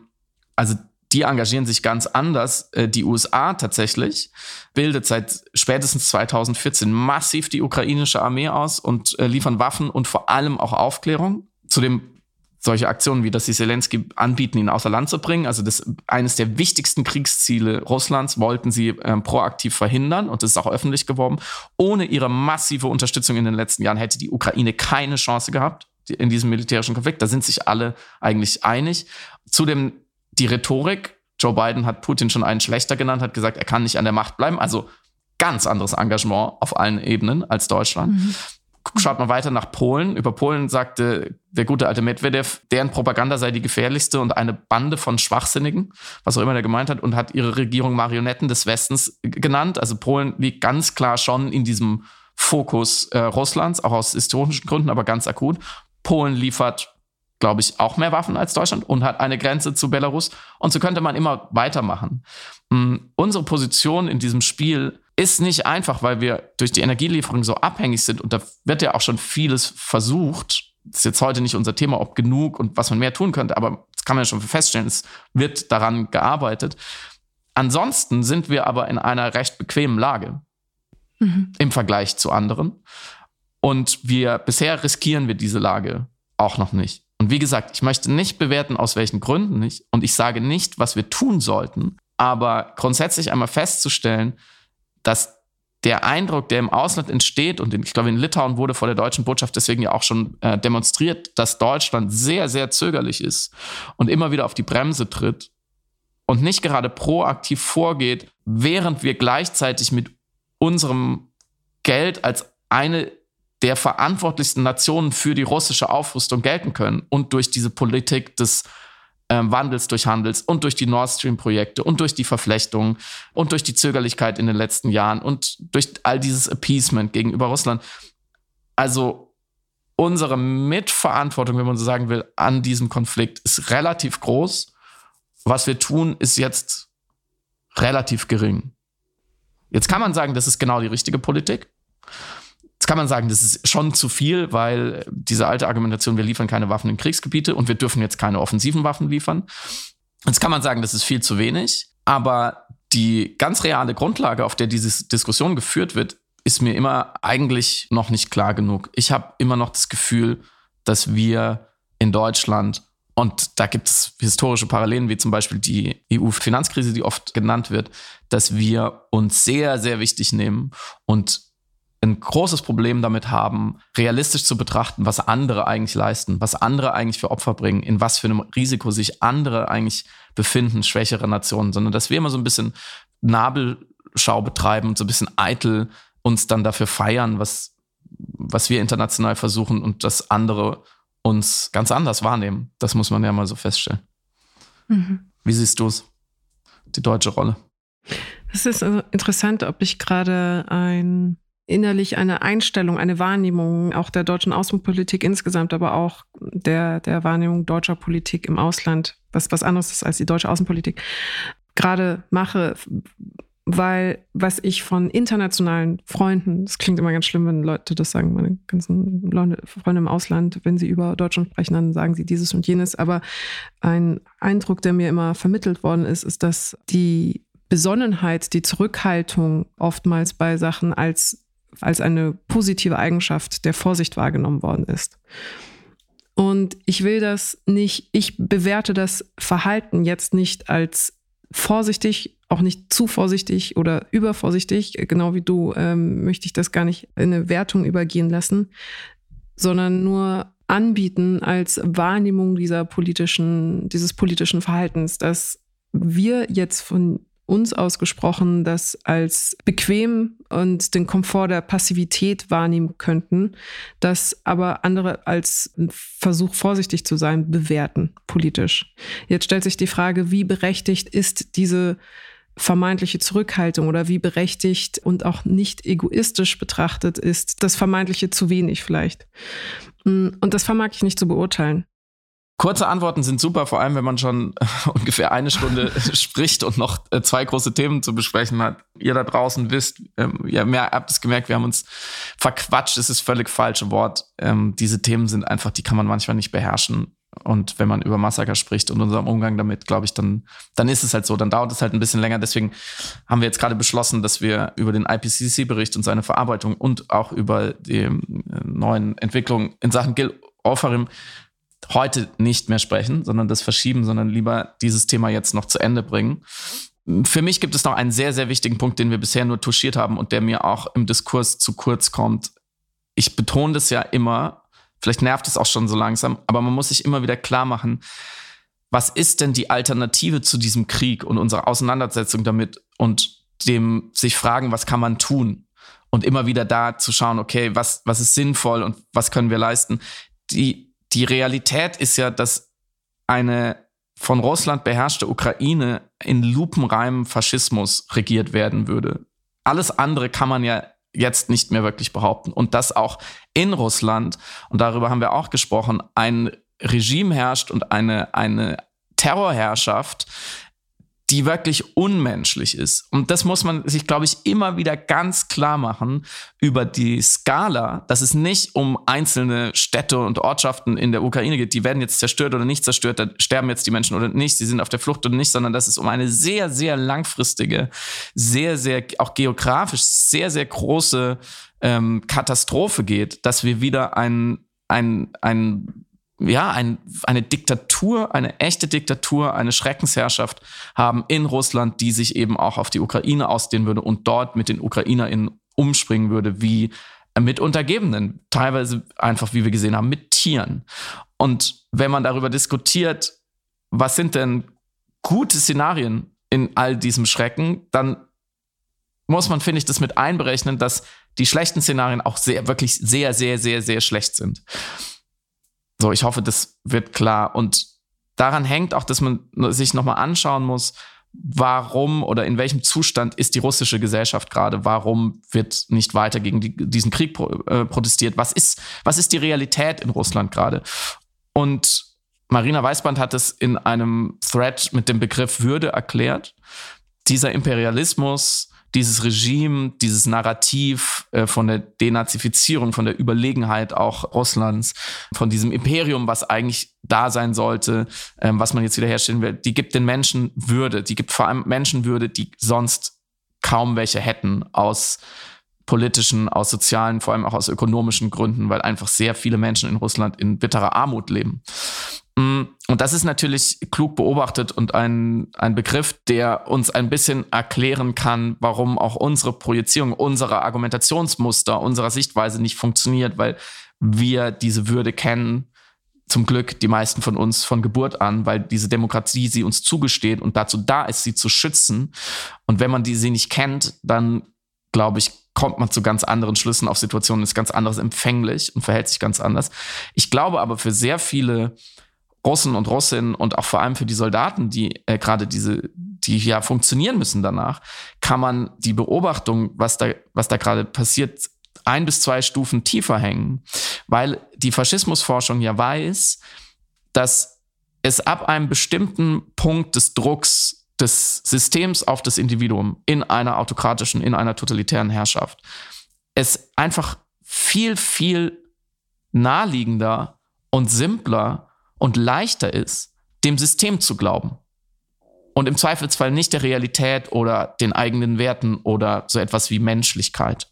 also die engagieren sich ganz anders. Äh, die USA tatsächlich bildet seit spätestens 2014 massiv die ukrainische Armee aus und äh, liefern Waffen und vor allem auch Aufklärung. Zu dem solche Aktionen wie, dass sie Zelensky anbieten, ihn außer Land zu bringen. Also das eines der wichtigsten Kriegsziele Russlands wollten sie ähm, proaktiv verhindern und das ist auch öffentlich geworden. Ohne ihre massive Unterstützung in den letzten Jahren hätte die Ukraine keine Chance gehabt in diesem militärischen Konflikt. Da sind sich alle eigentlich einig. Zudem die Rhetorik. Joe Biden hat Putin schon einen schlechter genannt, hat gesagt, er kann nicht an der Macht bleiben. Also ganz anderes Engagement auf allen Ebenen als Deutschland. Mhm. Schaut mal weiter nach Polen. Über Polen sagte der gute alte Medvedev, deren Propaganda sei die gefährlichste und eine Bande von Schwachsinnigen, was auch immer der gemeint hat, und hat ihre Regierung Marionetten des Westens genannt. Also Polen liegt ganz klar schon in diesem Fokus äh, Russlands, auch aus historischen Gründen, aber ganz akut. Polen liefert, glaube ich, auch mehr Waffen als Deutschland und hat eine Grenze zu Belarus. Und so könnte man immer weitermachen. Mhm. Unsere Position in diesem Spiel ist nicht einfach, weil wir durch die Energielieferung so abhängig sind und da wird ja auch schon vieles versucht. Das ist jetzt heute nicht unser Thema, ob genug und was man mehr tun könnte, aber das kann man ja schon feststellen, es wird daran gearbeitet. Ansonsten sind wir aber in einer recht bequemen Lage. mhm. im Vergleich zu anderen. Und wir bisher riskieren wir diese Lage auch noch nicht. Und wie gesagt, ich möchte nicht bewerten, aus welchen Gründen nicht. Und ich sage nicht, was wir tun sollten. Aber grundsätzlich einmal festzustellen, dass der Eindruck, der im Ausland entsteht, und ich glaube, in Litauen wurde vor der deutschen Botschaft deswegen ja auch schon äh, demonstriert, dass Deutschland sehr, sehr zögerlich ist und immer wieder auf die Bremse tritt und nicht gerade proaktiv vorgeht, während wir gleichzeitig mit unserem Geld als eine der verantwortlichsten Nationen für die russische Aufrüstung gelten können und durch diese Politik des ähm, Wandels durch Handels und durch die Nord Stream-Projekte und durch die Verflechtung und durch die Zögerlichkeit in den letzten Jahren und durch all dieses Appeasement gegenüber Russland. Also unsere Mitverantwortung, wenn man so sagen will, an diesem Konflikt ist relativ groß. Was wir tun, ist jetzt relativ gering. Jetzt kann man sagen, das ist genau die richtige Politik. Kann man sagen, das ist schon zu viel, weil diese alte Argumentation, wir liefern keine Waffen in Kriegsgebiete und wir dürfen jetzt keine offensiven Waffen liefern. Jetzt kann man sagen, das ist viel zu wenig. Aber die ganz reale Grundlage, auf der diese Diskussion geführt wird, ist mir immer eigentlich noch nicht klar genug. Ich habe immer noch das Gefühl, dass wir in Deutschland und da gibt es historische Parallelen, wie zum Beispiel die EU-Finanzkrise, die oft genannt wird, dass wir uns sehr, sehr wichtig nehmen und ein großes Problem damit haben, realistisch zu betrachten, was andere eigentlich leisten, was andere eigentlich für Opfer bringen, in was für einem Risiko sich andere eigentlich befinden, schwächere Nationen, sondern dass wir immer so ein bisschen Nabelschau betreiben und so ein bisschen eitel uns dann dafür feiern, was, was wir international versuchen und dass andere uns ganz anders wahrnehmen. Das muss man ja mal so feststellen. Mhm. Wie siehst du es, die deutsche Rolle? Es ist also interessant, ob ich gerade ein innerlich eine Einstellung, eine Wahrnehmung auch der deutschen Außenpolitik insgesamt, aber auch der, der Wahrnehmung deutscher Politik im Ausland, was was anderes ist als die deutsche Außenpolitik, gerade mache, weil was ich von internationalen Freunden, das klingt immer ganz schlimm, wenn Leute das sagen, meine ganzen Leute, Freunde im Ausland, wenn sie über Deutschland sprechen, dann sagen sie dieses und jenes, aber ein Eindruck, der mir immer vermittelt worden ist, ist, dass die Besonnenheit, die Zurückhaltung oftmals bei Sachen als als eine positive Eigenschaft der Vorsicht wahrgenommen worden ist. Und ich will das nicht, ich bewerte das Verhalten jetzt nicht als vorsichtig, auch nicht zu vorsichtig oder übervorsichtig, genau wie du, ähm, möchte ich das gar nicht in eine Wertung übergehen lassen, sondern nur anbieten als Wahrnehmung dieser politischen, dieses politischen Verhaltens, dass wir jetzt von uns ausgesprochen das als bequem und den Komfort der Passivität wahrnehmen könnten, das aber andere als Versuch, vorsichtig zu sein, bewerten politisch. Jetzt stellt sich die Frage, wie berechtigt ist diese vermeintliche Zurückhaltung oder wie berechtigt und auch nicht egoistisch betrachtet ist das vermeintliche zu wenig vielleicht. Und das vermag ich nicht zu beurteilen. Kurze Antworten sind super, vor allem wenn man schon ungefähr eine Stunde (laughs) spricht und noch äh, zwei große Themen zu besprechen hat. Ihr da draußen wisst, ähm, ja, mehr habt es gemerkt, wir haben uns verquatscht, das ist völlig falsche Wort. Ähm, diese Themen sind einfach, die kann man manchmal nicht beherrschen. Und wenn man über Massaker spricht und unserem Umgang damit, glaube ich, dann, dann ist es halt so. Dann dauert es halt ein bisschen länger. Deswegen haben wir jetzt gerade beschlossen, dass wir über den IPCC-Bericht und seine Verarbeitung und auch über die äh, neuen Entwicklungen in Sachen Gil Ofarim heute nicht mehr sprechen, sondern das verschieben, sondern lieber dieses Thema jetzt noch zu Ende bringen. Für mich gibt es noch einen sehr, sehr wichtigen Punkt, den wir bisher nur touchiert haben und der mir auch im Diskurs zu kurz kommt. Ich betone das ja immer, vielleicht nervt es auch schon so langsam, aber man muss sich immer wieder klar machen, was ist denn die Alternative zu diesem Krieg und unserer Auseinandersetzung damit und dem sich fragen, was kann man tun? Und immer wieder da zu schauen, okay, was, was ist sinnvoll und was können wir leisten? Die, die Realität ist ja, dass eine von Russland beherrschte Ukraine in lupenreinem Faschismus regiert werden würde. Alles andere kann man ja jetzt nicht mehr wirklich behaupten. Und dass auch in Russland, und darüber haben wir auch gesprochen, ein Regime herrscht und eine, eine Terrorherrschaft, die wirklich unmenschlich ist. Und das muss man sich, glaube ich, immer wieder ganz klar machen über die Skala, dass es nicht um einzelne Städte und Ortschaften in der Ukraine geht, die werden jetzt zerstört oder nicht zerstört, da sterben jetzt die Menschen oder nicht, sie sind auf der Flucht oder nicht, sondern dass es um eine sehr, sehr langfristige, sehr, sehr, auch geografisch sehr, sehr große ähm, Katastrophe geht, dass wir wieder ein, ein, ein ja, ein, eine Diktatur, eine echte Diktatur, eine Schreckensherrschaft haben in Russland, die sich eben auch auf die Ukraine ausdehnen würde und dort mit den UkrainerInnen umspringen würde, wie mit Untergebenen, teilweise einfach, wie wir gesehen haben, mit Tieren. Und wenn man darüber diskutiert, was sind denn gute Szenarien in all diesem Schrecken, dann muss man, finde ich, das mit einberechnen, dass die schlechten Szenarien auch sehr, wirklich sehr, sehr, sehr, sehr schlecht sind. So, ich hoffe, das wird klar. Und daran hängt auch, dass man sich nochmal anschauen muss, warum oder in welchem Zustand ist die russische Gesellschaft gerade? Warum wird nicht weiter gegen die, diesen Krieg pro, äh, protestiert? Was ist, was ist die Realität in Russland gerade? Und Marina Weißband hat es in einem Thread mit dem Begriff Würde erklärt. Dieser Imperialismus, dieses Regime, dieses Narrativ äh, von der Denazifizierung, von der Überlegenheit auch Russlands, von diesem Imperium, was eigentlich da sein sollte, ähm, was man jetzt wiederherstellen will, die gibt den Menschen Würde, die gibt vor allem Menschenwürde, die sonst kaum welche hätten aus politischen, aus sozialen, vor allem auch aus ökonomischen Gründen, weil einfach sehr viele Menschen in Russland in bitterer Armut leben. Mm, und das ist natürlich klug beobachtet und ein, ein Begriff, der uns ein bisschen erklären kann, warum auch unsere Projizierung, unsere Argumentationsmuster, unserer Sichtweise nicht funktioniert, weil wir diese Würde kennen, zum Glück die meisten von uns von Geburt an, weil diese Demokratie sie uns zugesteht und dazu da ist, sie zu schützen. Und wenn man die sie nicht kennt, dann glaube ich, kommt man zu ganz anderen Schlüssen auf Situationen, ist ganz anderes empfänglich und verhält sich ganz anders. Ich glaube aber für sehr viele Russen und Russinnen und auch vor allem für die Soldaten, die äh, gerade diese, die ja funktionieren müssen danach, kann man die Beobachtung, was da, was da gerade passiert, ein bis zwei Stufen tiefer hängen, weil die Faschismusforschung ja weiß, dass es ab einem bestimmten Punkt des Drucks des Systems auf das Individuum in einer autokratischen, in einer totalitären Herrschaft, es einfach viel, viel naheliegender und simpler und leichter ist, dem System zu glauben. Und im Zweifelsfall nicht der Realität oder den eigenen Werten oder so etwas wie Menschlichkeit.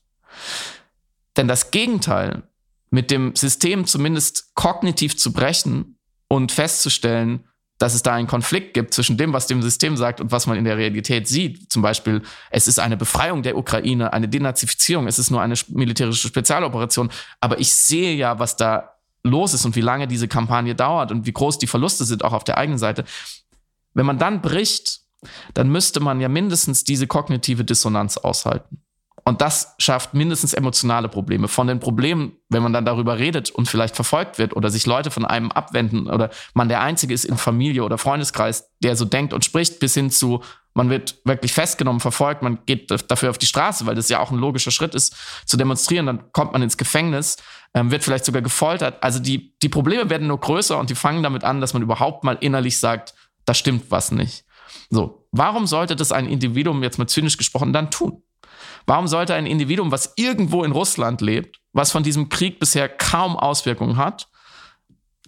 Denn das Gegenteil, mit dem System zumindest kognitiv zu brechen und festzustellen, dass es da einen Konflikt gibt zwischen dem, was dem System sagt und was man in der Realität sieht. Zum Beispiel, es ist eine Befreiung der Ukraine, eine Denazifizierung, es ist nur eine militärische Spezialoperation. Aber ich sehe ja, was da los ist und wie lange diese Kampagne dauert und wie groß die Verluste sind, auch auf der eigenen Seite. Wenn man dann bricht, dann müsste man ja mindestens diese kognitive Dissonanz aushalten. Und das schafft mindestens emotionale Probleme. Von den Problemen, wenn man dann darüber redet und vielleicht verfolgt wird oder sich Leute von einem abwenden oder man der Einzige ist in Familie oder Freundeskreis, der so denkt und spricht, bis hin zu, man wird wirklich festgenommen, verfolgt, man geht dafür auf die Straße, weil das ja auch ein logischer Schritt ist, zu demonstrieren, dann kommt man ins Gefängnis, ähm, wird vielleicht sogar gefoltert. Also die, die Probleme werden nur größer und die fangen damit an, dass man überhaupt mal innerlich sagt, da stimmt was nicht. So, warum sollte das ein Individuum jetzt mal zynisch gesprochen dann tun? Warum sollte ein Individuum, was irgendwo in Russland lebt, was von diesem Krieg bisher kaum Auswirkungen hat,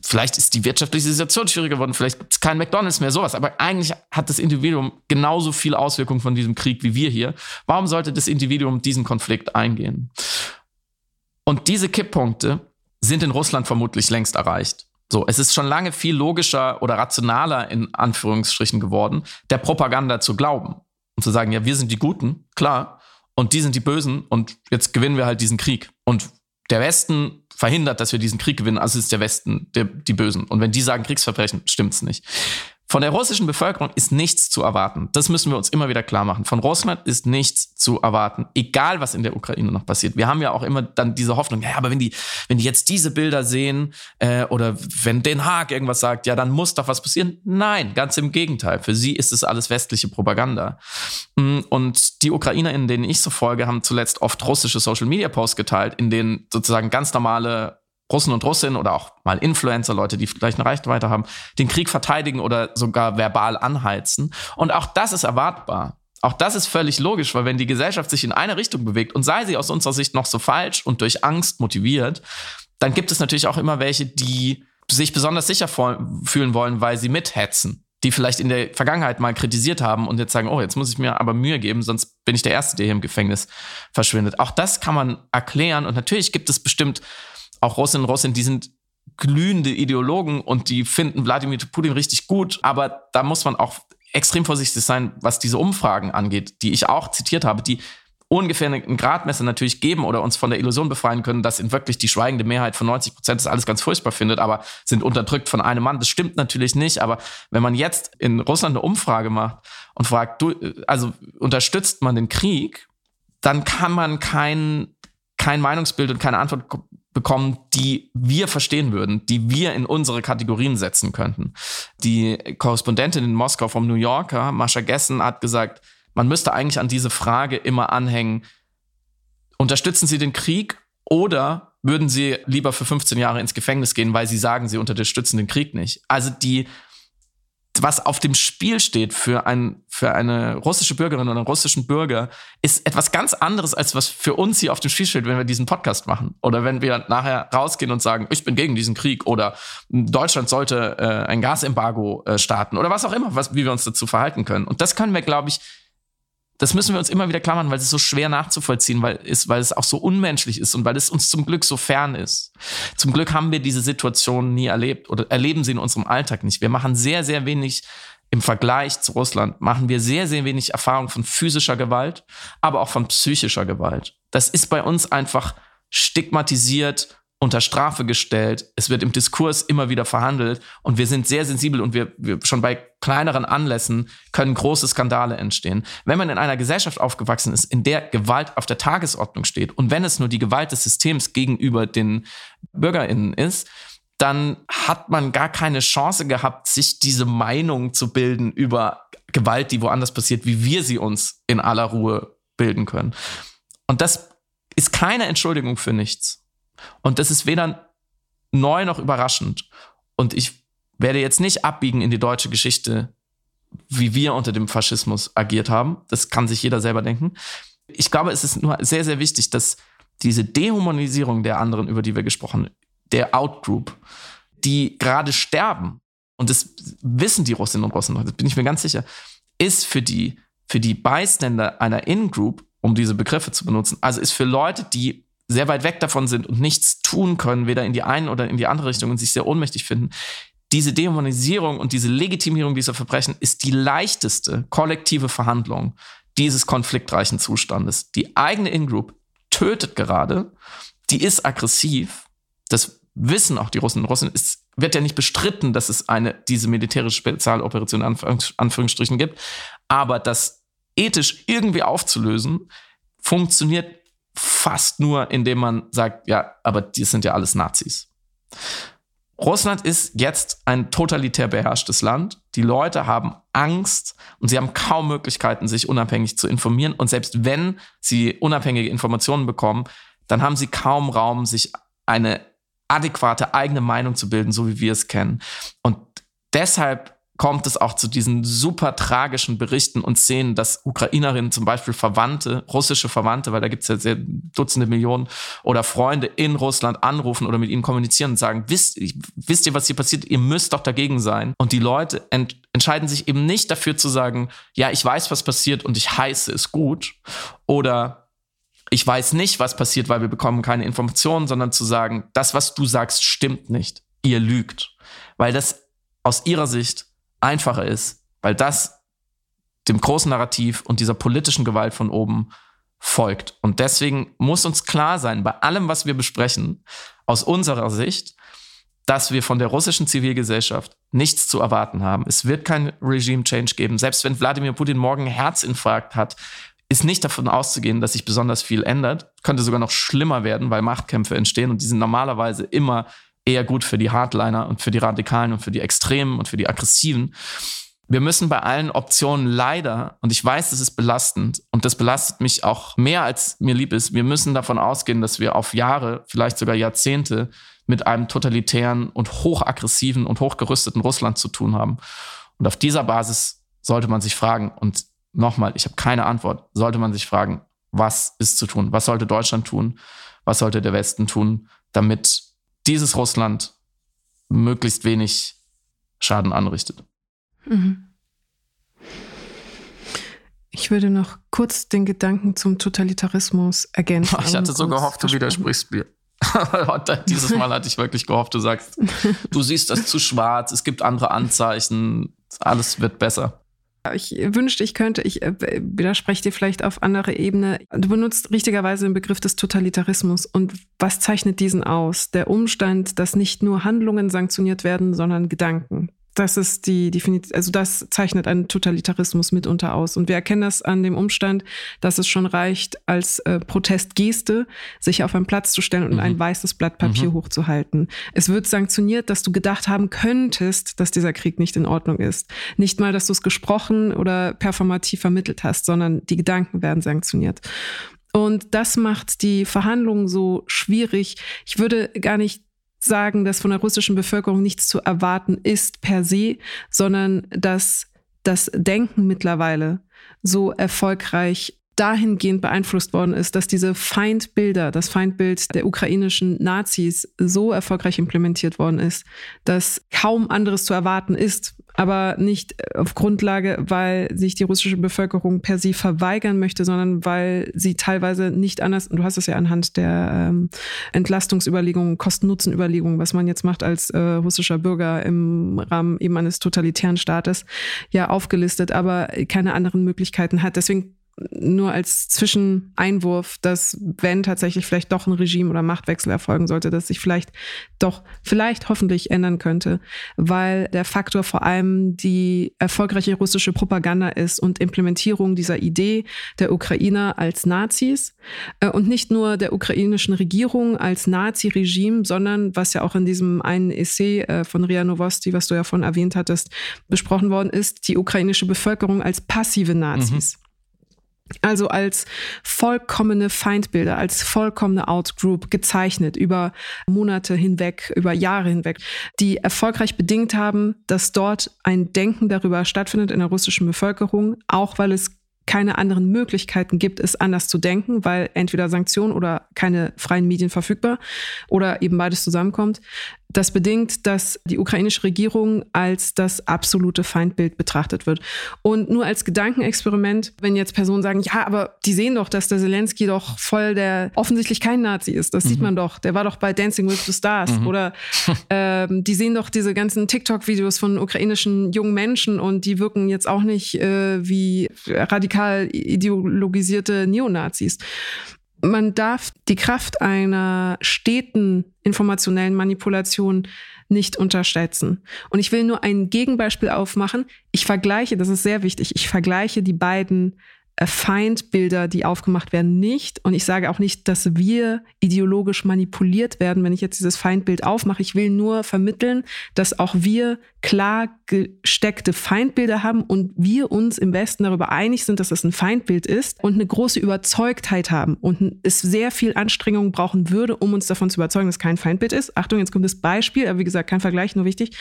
vielleicht ist die wirtschaftliche Situation schwieriger geworden, vielleicht gibt es kein McDonalds mehr, sowas, aber eigentlich hat das Individuum genauso viel Auswirkungen von diesem Krieg wie wir hier. Warum sollte das Individuum diesen Konflikt eingehen? Und diese Kipppunkte sind in Russland vermutlich längst erreicht. So, es ist schon lange viel logischer oder rationaler in Anführungsstrichen geworden, der Propaganda zu glauben und zu sagen, ja, wir sind die Guten, klar, und die sind die Bösen und jetzt gewinnen wir halt diesen Krieg. Und der Westen verhindert, dass wir diesen Krieg gewinnen, also ist der Westen der, die Bösen. Und wenn die sagen Kriegsverbrechen, stimmt's nicht. Von der russischen Bevölkerung ist nichts zu erwarten. Das müssen wir uns immer wieder klar machen. Von Russland ist nichts zu erwarten, egal was in der Ukraine noch passiert. Wir haben ja auch immer dann diese Hoffnung, ja, aber wenn die, wenn die jetzt diese Bilder sehen äh, oder wenn Den Haag irgendwas sagt, ja, dann muss doch was passieren. Nein, ganz im Gegenteil. Für sie ist es alles westliche Propaganda. Mm, und die Ukrainer, in denen ich so folge, haben zuletzt oft russische Social Media Posts geteilt, in denen sozusagen ganz normale Russen und Russinnen oder auch mal Influencer, Leute, die vielleicht eine Reichweite haben, den Krieg verteidigen oder sogar verbal anheizen. Und auch das ist erwartbar. Auch das ist völlig logisch, weil wenn die Gesellschaft sich in eine Richtung bewegt und sei sie aus unserer Sicht noch so falsch und durch Angst motiviert, dann gibt es natürlich auch immer welche, die sich besonders sicher fühlen wollen, weil sie mithetzen die vielleicht in der Vergangenheit mal kritisiert haben und jetzt sagen, oh, jetzt muss ich mir aber Mühe geben, sonst bin ich der Erste, der hier im Gefängnis verschwindet. Auch das kann man erklären und natürlich gibt es bestimmt auch Russinnen und Russen, die sind glühende Ideologen und die finden Wladimir Putin richtig gut, aber da muss man auch extrem vorsichtig sein, was diese Umfragen angeht, die ich auch zitiert habe, die ungefähr ein Gradmesser natürlich geben oder uns von der Illusion befreien können, dass in wirklich die schweigende Mehrheit von 90 Prozent das alles ganz furchtbar findet, aber sind unterdrückt von einem Mann. Das stimmt natürlich nicht, aber wenn man jetzt in Russland eine Umfrage macht und fragt, du, also unterstützt man den Krieg, dann kann man kein, kein Meinungsbild und keine Antwort bekommen, die wir verstehen würden, die wir in unsere Kategorien setzen könnten. Die Korrespondentin in Moskau vom New Yorker, Mascha Gessen, hat gesagt, man müsste eigentlich an diese Frage immer anhängen, unterstützen Sie den Krieg oder würden Sie lieber für 15 Jahre ins Gefängnis gehen, weil Sie sagen, Sie unterstützen den Krieg nicht? Also die, was auf dem Spiel steht für, ein, für eine russische Bürgerin oder einen russischen Bürger, ist etwas ganz anderes, als was für uns hier auf dem Spiel steht, wenn wir diesen Podcast machen. Oder wenn wir nachher rausgehen und sagen, ich bin gegen diesen Krieg oder Deutschland sollte äh, ein Gasembargo äh, starten oder was auch immer, was, wie wir uns dazu verhalten können. Und das können wir, glaube ich, das müssen wir uns immer wieder klar machen, weil es so schwer nachzuvollziehen weil, ist, weil es auch so unmenschlich ist und weil es uns zum Glück so fern ist. Zum Glück haben wir diese Situation nie erlebt oder erleben sie in unserem Alltag nicht. Wir machen sehr, sehr wenig im Vergleich zu Russland, machen wir sehr, sehr wenig Erfahrung von physischer Gewalt, aber auch von psychischer Gewalt. Das ist bei uns einfach stigmatisiert unter Strafe gestellt. Es wird im Diskurs immer wieder verhandelt und wir sind sehr sensibel und wir, wir schon bei kleineren Anlässen können große Skandale entstehen. Wenn man in einer Gesellschaft aufgewachsen ist, in der Gewalt auf der Tagesordnung steht und wenn es nur die Gewalt des Systems gegenüber den BürgerInnen ist, dann hat man gar keine Chance gehabt, sich diese Meinung zu bilden über Gewalt, die woanders passiert, wie wir sie uns in aller Ruhe bilden können. Und das ist keine Entschuldigung für nichts. Und das ist weder neu noch überraschend. Und ich werde jetzt nicht abbiegen in die deutsche Geschichte, wie wir unter dem Faschismus agiert haben. Das kann sich jeder selber denken. Ich glaube, es ist nur sehr, sehr wichtig, dass diese Dehumanisierung der anderen, über die wir gesprochen haben, der Outgroup, die gerade sterben, und das wissen die Russinnen und Russen, das bin ich mir ganz sicher, ist für die, für die Bystander einer In-Group, um diese Begriffe zu benutzen, also ist für Leute, die sehr weit weg davon sind und nichts tun können, weder in die eine oder in die andere Richtung und sich sehr ohnmächtig finden. Diese Dehumanisierung und diese Legitimierung dieser Verbrechen ist die leichteste kollektive Verhandlung dieses konfliktreichen Zustandes. Die eigene In-Group tötet gerade, die ist aggressiv. Das wissen auch die Russen und Russen. Es wird ja nicht bestritten, dass es eine, diese militärische Spezialoperation in Anführungsstrichen gibt. Aber das ethisch irgendwie aufzulösen, funktioniert fast nur, indem man sagt, ja, aber die sind ja alles Nazis. Russland ist jetzt ein totalitär beherrschtes Land. Die Leute haben Angst und sie haben kaum Möglichkeiten, sich unabhängig zu informieren. Und selbst wenn sie unabhängige Informationen bekommen, dann haben sie kaum Raum, sich eine adäquate eigene Meinung zu bilden, so wie wir es kennen. Und deshalb kommt es auch zu diesen super tragischen Berichten und Szenen, dass Ukrainerinnen zum Beispiel Verwandte, russische Verwandte, weil da gibt es ja sehr Dutzende Millionen oder Freunde in Russland anrufen oder mit ihnen kommunizieren und sagen, wisst, wisst ihr, was hier passiert? Ihr müsst doch dagegen sein. Und die Leute ent entscheiden sich eben nicht dafür zu sagen, ja, ich weiß, was passiert und ich heiße es gut. Oder ich weiß nicht, was passiert, weil wir bekommen keine Informationen, sondern zu sagen, das, was du sagst, stimmt nicht. Ihr lügt. Weil das aus ihrer Sicht einfacher ist, weil das dem großen Narrativ und dieser politischen Gewalt von oben folgt. Und deswegen muss uns klar sein, bei allem, was wir besprechen, aus unserer Sicht, dass wir von der russischen Zivilgesellschaft nichts zu erwarten haben. Es wird kein Regime-Change geben. Selbst wenn Wladimir Putin morgen einen Herzinfarkt hat, ist nicht davon auszugehen, dass sich besonders viel ändert. Könnte sogar noch schlimmer werden, weil Machtkämpfe entstehen und die sind normalerweise immer eher gut für die Hardliner und für die Radikalen und für die Extremen und für die Aggressiven. wir müssen bei allen Optionen leider, und ich weiß, das ist belastend und das belastet mich auch mehr als mir lieb ist, wir müssen davon ausgehen, dass wir auf Jahre, vielleicht sogar Jahrzehnte mit einem totalitären und hochaggressiven und hochgerüsteten Russland zu tun haben. Und auf dieser Basis sollte man sich fragen, und nochmal, ich habe keine Antwort, sollte man sich fragen, was ist zu tun? Was sollte Deutschland tun? Was sollte der Westen tun, damit dieses Russland möglichst wenig Schaden anrichtet? Mhm. Ich würde noch kurz den Gedanken zum Totalitarismus ergänzen. (laughs) Ich hatte so gehofft, du widersprichst mir. (laughs) Dieses Mal hatte ich wirklich gehofft, du sagst, (laughs) du siehst das zu schwarz, es gibt andere Anzeichen, alles wird besser. Ich wünschte, ich könnte, ich äh, widerspreche dir vielleicht auf andere Ebene. Du benutzt richtigerweise den Begriff des Totalitarismus. Und was zeichnet diesen aus? Der Umstand, dass nicht nur Handlungen sanktioniert werden, sondern Gedanken. Das ist die Definition, also das zeichnet einen Totalitarismus mitunter aus. Und wir erkennen das an dem Umstand, dass es schon reicht, als äh, Protestgeste sich auf einen Platz zu stellen und mhm. ein weißes Blatt Papier mhm. hochzuhalten. Es wird sanktioniert, dass du gedacht haben könntest, dass dieser Krieg nicht in Ordnung ist. Nicht mal, dass du es gesprochen oder performativ vermittelt hast, sondern die Gedanken werden sanktioniert. Und das macht die Verhandlungen so schwierig. Ich würde gar nicht sagen, dass von der russischen Bevölkerung nichts zu erwarten ist per se, sondern dass das Denken mittlerweile so erfolgreich dahingehend beeinflusst worden ist, dass diese Feindbilder, das Feindbild der ukrainischen Nazis so erfolgreich implementiert worden ist, dass kaum anderes zu erwarten ist aber nicht auf Grundlage, weil sich die russische Bevölkerung per se verweigern möchte, sondern weil sie teilweise nicht anders, du hast es ja anhand der ähm, Entlastungsüberlegungen, Kosten-Nutzen-Überlegungen, was man jetzt macht als äh, russischer Bürger im Rahmen eben eines totalitären Staates, ja aufgelistet, aber keine anderen Möglichkeiten hat. Deswegen nur als Zwischeneinwurf, dass wenn tatsächlich vielleicht doch ein Regime oder Machtwechsel erfolgen sollte, dass sich vielleicht doch, vielleicht hoffentlich ändern könnte, weil der Faktor vor allem die erfolgreiche russische Propaganda ist und Implementierung dieser Idee der Ukrainer als Nazis äh, und nicht nur der ukrainischen Regierung als Nazi-Regime, sondern was ja auch in diesem einen Essay äh, von Ria Novosti, was du ja von erwähnt hattest, besprochen worden ist, die ukrainische Bevölkerung als passive Nazis. Mhm. Also als vollkommene Feindbilder, als vollkommene Outgroup gezeichnet über Monate hinweg, über Jahre hinweg, die erfolgreich bedingt haben, dass dort ein Denken darüber stattfindet in der russischen Bevölkerung, auch weil es keine anderen Möglichkeiten gibt, es anders zu denken, weil entweder Sanktionen oder keine freien Medien verfügbar oder eben beides zusammenkommt. Das bedingt, dass die ukrainische Regierung als das absolute Feindbild betrachtet wird. Und nur als Gedankenexperiment, wenn jetzt Personen sagen, ja, aber die sehen doch, dass der Zelensky doch voll der offensichtlich kein Nazi ist. Das mhm. sieht man doch. Der war doch bei Dancing with the Stars. Mhm. Oder (laughs) ähm, die sehen doch diese ganzen TikTok-Videos von ukrainischen jungen Menschen und die wirken jetzt auch nicht äh, wie radikal ideologisierte Neonazis man darf die Kraft einer steten informationellen Manipulation nicht unterschätzen. Und ich will nur ein Gegenbeispiel aufmachen. Ich vergleiche, das ist sehr wichtig, ich vergleiche die beiden Feindbilder, die aufgemacht werden, nicht. Und ich sage auch nicht, dass wir ideologisch manipuliert werden, wenn ich jetzt dieses Feindbild aufmache. Ich will nur vermitteln, dass auch wir klar gesteckte Feindbilder haben und wir uns im Westen darüber einig sind, dass das ein Feindbild ist und eine große Überzeugtheit haben und es sehr viel Anstrengung brauchen würde, um uns davon zu überzeugen, dass es kein Feindbild ist. Achtung, jetzt kommt das Beispiel, aber wie gesagt, kein Vergleich, nur wichtig.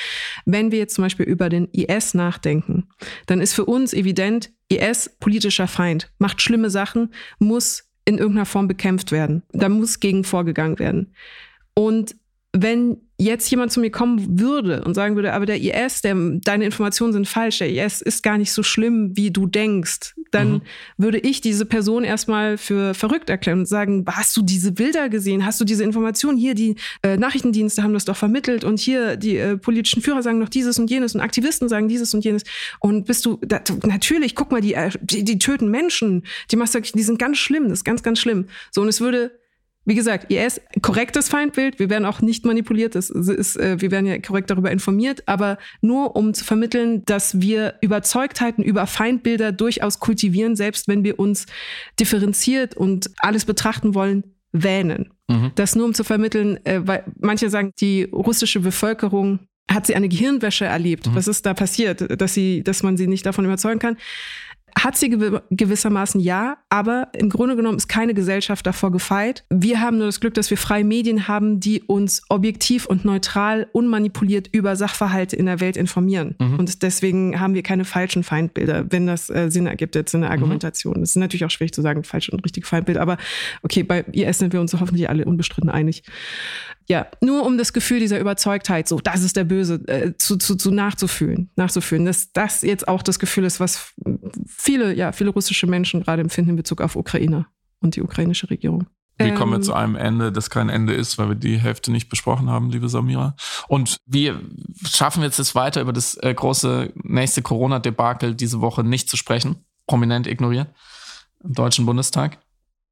Wenn wir jetzt zum Beispiel über den IS nachdenken, dann ist für uns evident, IS politischer Feind, macht schlimme Sachen, muss in irgendeiner Form bekämpft werden. Da muss gegen vorgegangen werden. Und wenn jetzt jemand zu mir kommen würde und sagen würde, aber der IS, der, deine Informationen sind falsch, der IS ist gar nicht so schlimm, wie du denkst, dann mhm. würde ich diese Person erstmal für verrückt erklären und sagen, hast du diese Bilder gesehen? Hast du diese Informationen? Hier, die äh, Nachrichtendienste haben das doch vermittelt und hier die äh, politischen Führer sagen noch dieses und jenes und Aktivisten sagen dieses und jenes. Und bist du, da, natürlich, guck mal, die, äh, die, die töten Menschen, die, die sind ganz schlimm, das ist ganz, ganz schlimm. So, und es würde wie gesagt, IS, korrektes Feindbild. Wir werden auch nicht manipuliert. Das ist, äh, wir werden ja korrekt darüber informiert. Aber nur um zu vermitteln, dass wir Überzeugtheiten über Feindbilder durchaus kultivieren, selbst wenn wir uns differenziert und alles betrachten wollen, wähnen. Mhm. Das nur um zu vermitteln, äh, weil manche sagen, die russische Bevölkerung Hat sie eine Gehirnwäsche erlebt? Mhm. Was ist da passiert, dass sie, dass man sie nicht davon überzeugen kann? Hat sie gewissermaßen ja, aber im Grunde genommen ist keine Gesellschaft davor gefeit. Wir haben nur das Glück, dass wir freie Medien haben, die uns objektiv und neutral, unmanipuliert über Sachverhalte in der Welt informieren. Mhm. Und deswegen haben wir keine falschen Feindbilder, wenn das äh, Sinn ergibt jetzt in der mhm. Argumentation. Es mhm. ist natürlich auch schwierig zu sagen, falsche und richtige Feindbilder, aber okay, bei IS sind wir uns hoffentlich alle unbestritten einig. Ja, nur um das Gefühl dieser Überzeugtheit, so, das ist der Böse, äh, zu, zu, zu nachzufühlen, nachzufühlen, dass das jetzt auch das Gefühl ist, was viele, ja, viele russische Menschen gerade empfinden in Bezug auf Ukraine und die ukrainische Regierung. Wir kommen jetzt ähm, zu einem Ende, das kein Ende ist, weil wir die Hälfte nicht besprochen haben, liebe Samira. Und wir schaffen jetzt es weiter, über das äh, große nächste Corona-Debakel diese Woche nicht zu sprechen. Prominent ignoriert. Im Deutschen Bundestag.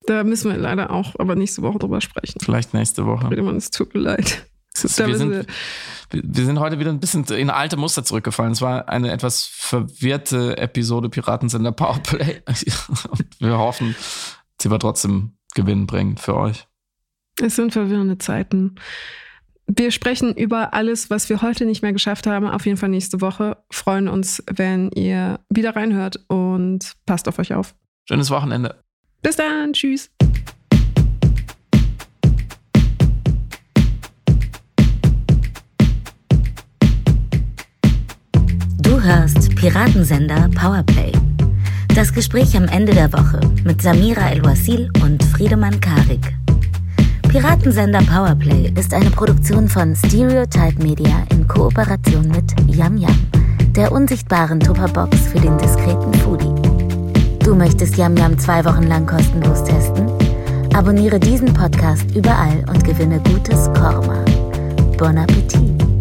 Da müssen wir leider auch aber nächste Woche drüber sprechen. Vielleicht nächste Woche. Friedemann, es tut mir leid. Wir sind, wir sind heute wieder ein bisschen in alte Muster zurückgefallen. Es war eine etwas verwirrte Episode Piratensender Powerplay. (laughs) Wir hoffen, sie war trotzdem gewinnbringend für euch. Es sind verwirrende Zeiten. Wir sprechen über alles, was wir heute nicht mehr geschafft haben, auf jeden Fall nächste Woche. Freuen uns, wenn ihr wieder reinhört und passt auf euch auf. Schönes Wochenende. Bis dann. Tschüss. Du hörst Piratensender Powerplay. Das Gespräch am Ende der Woche mit Samira El-Wasil und Friedemann Karik. Piratensender Powerplay ist eine Produktion von Stereotype Media in Kooperation mit Yam Yam, der unsichtbaren Tupperbox für den diskreten Foodie. Du möchtest Yam Yam zwei Wochen lang kostenlos testen? Abonniere diesen Podcast überall und gewinne gutes Korma. Bon Appetit!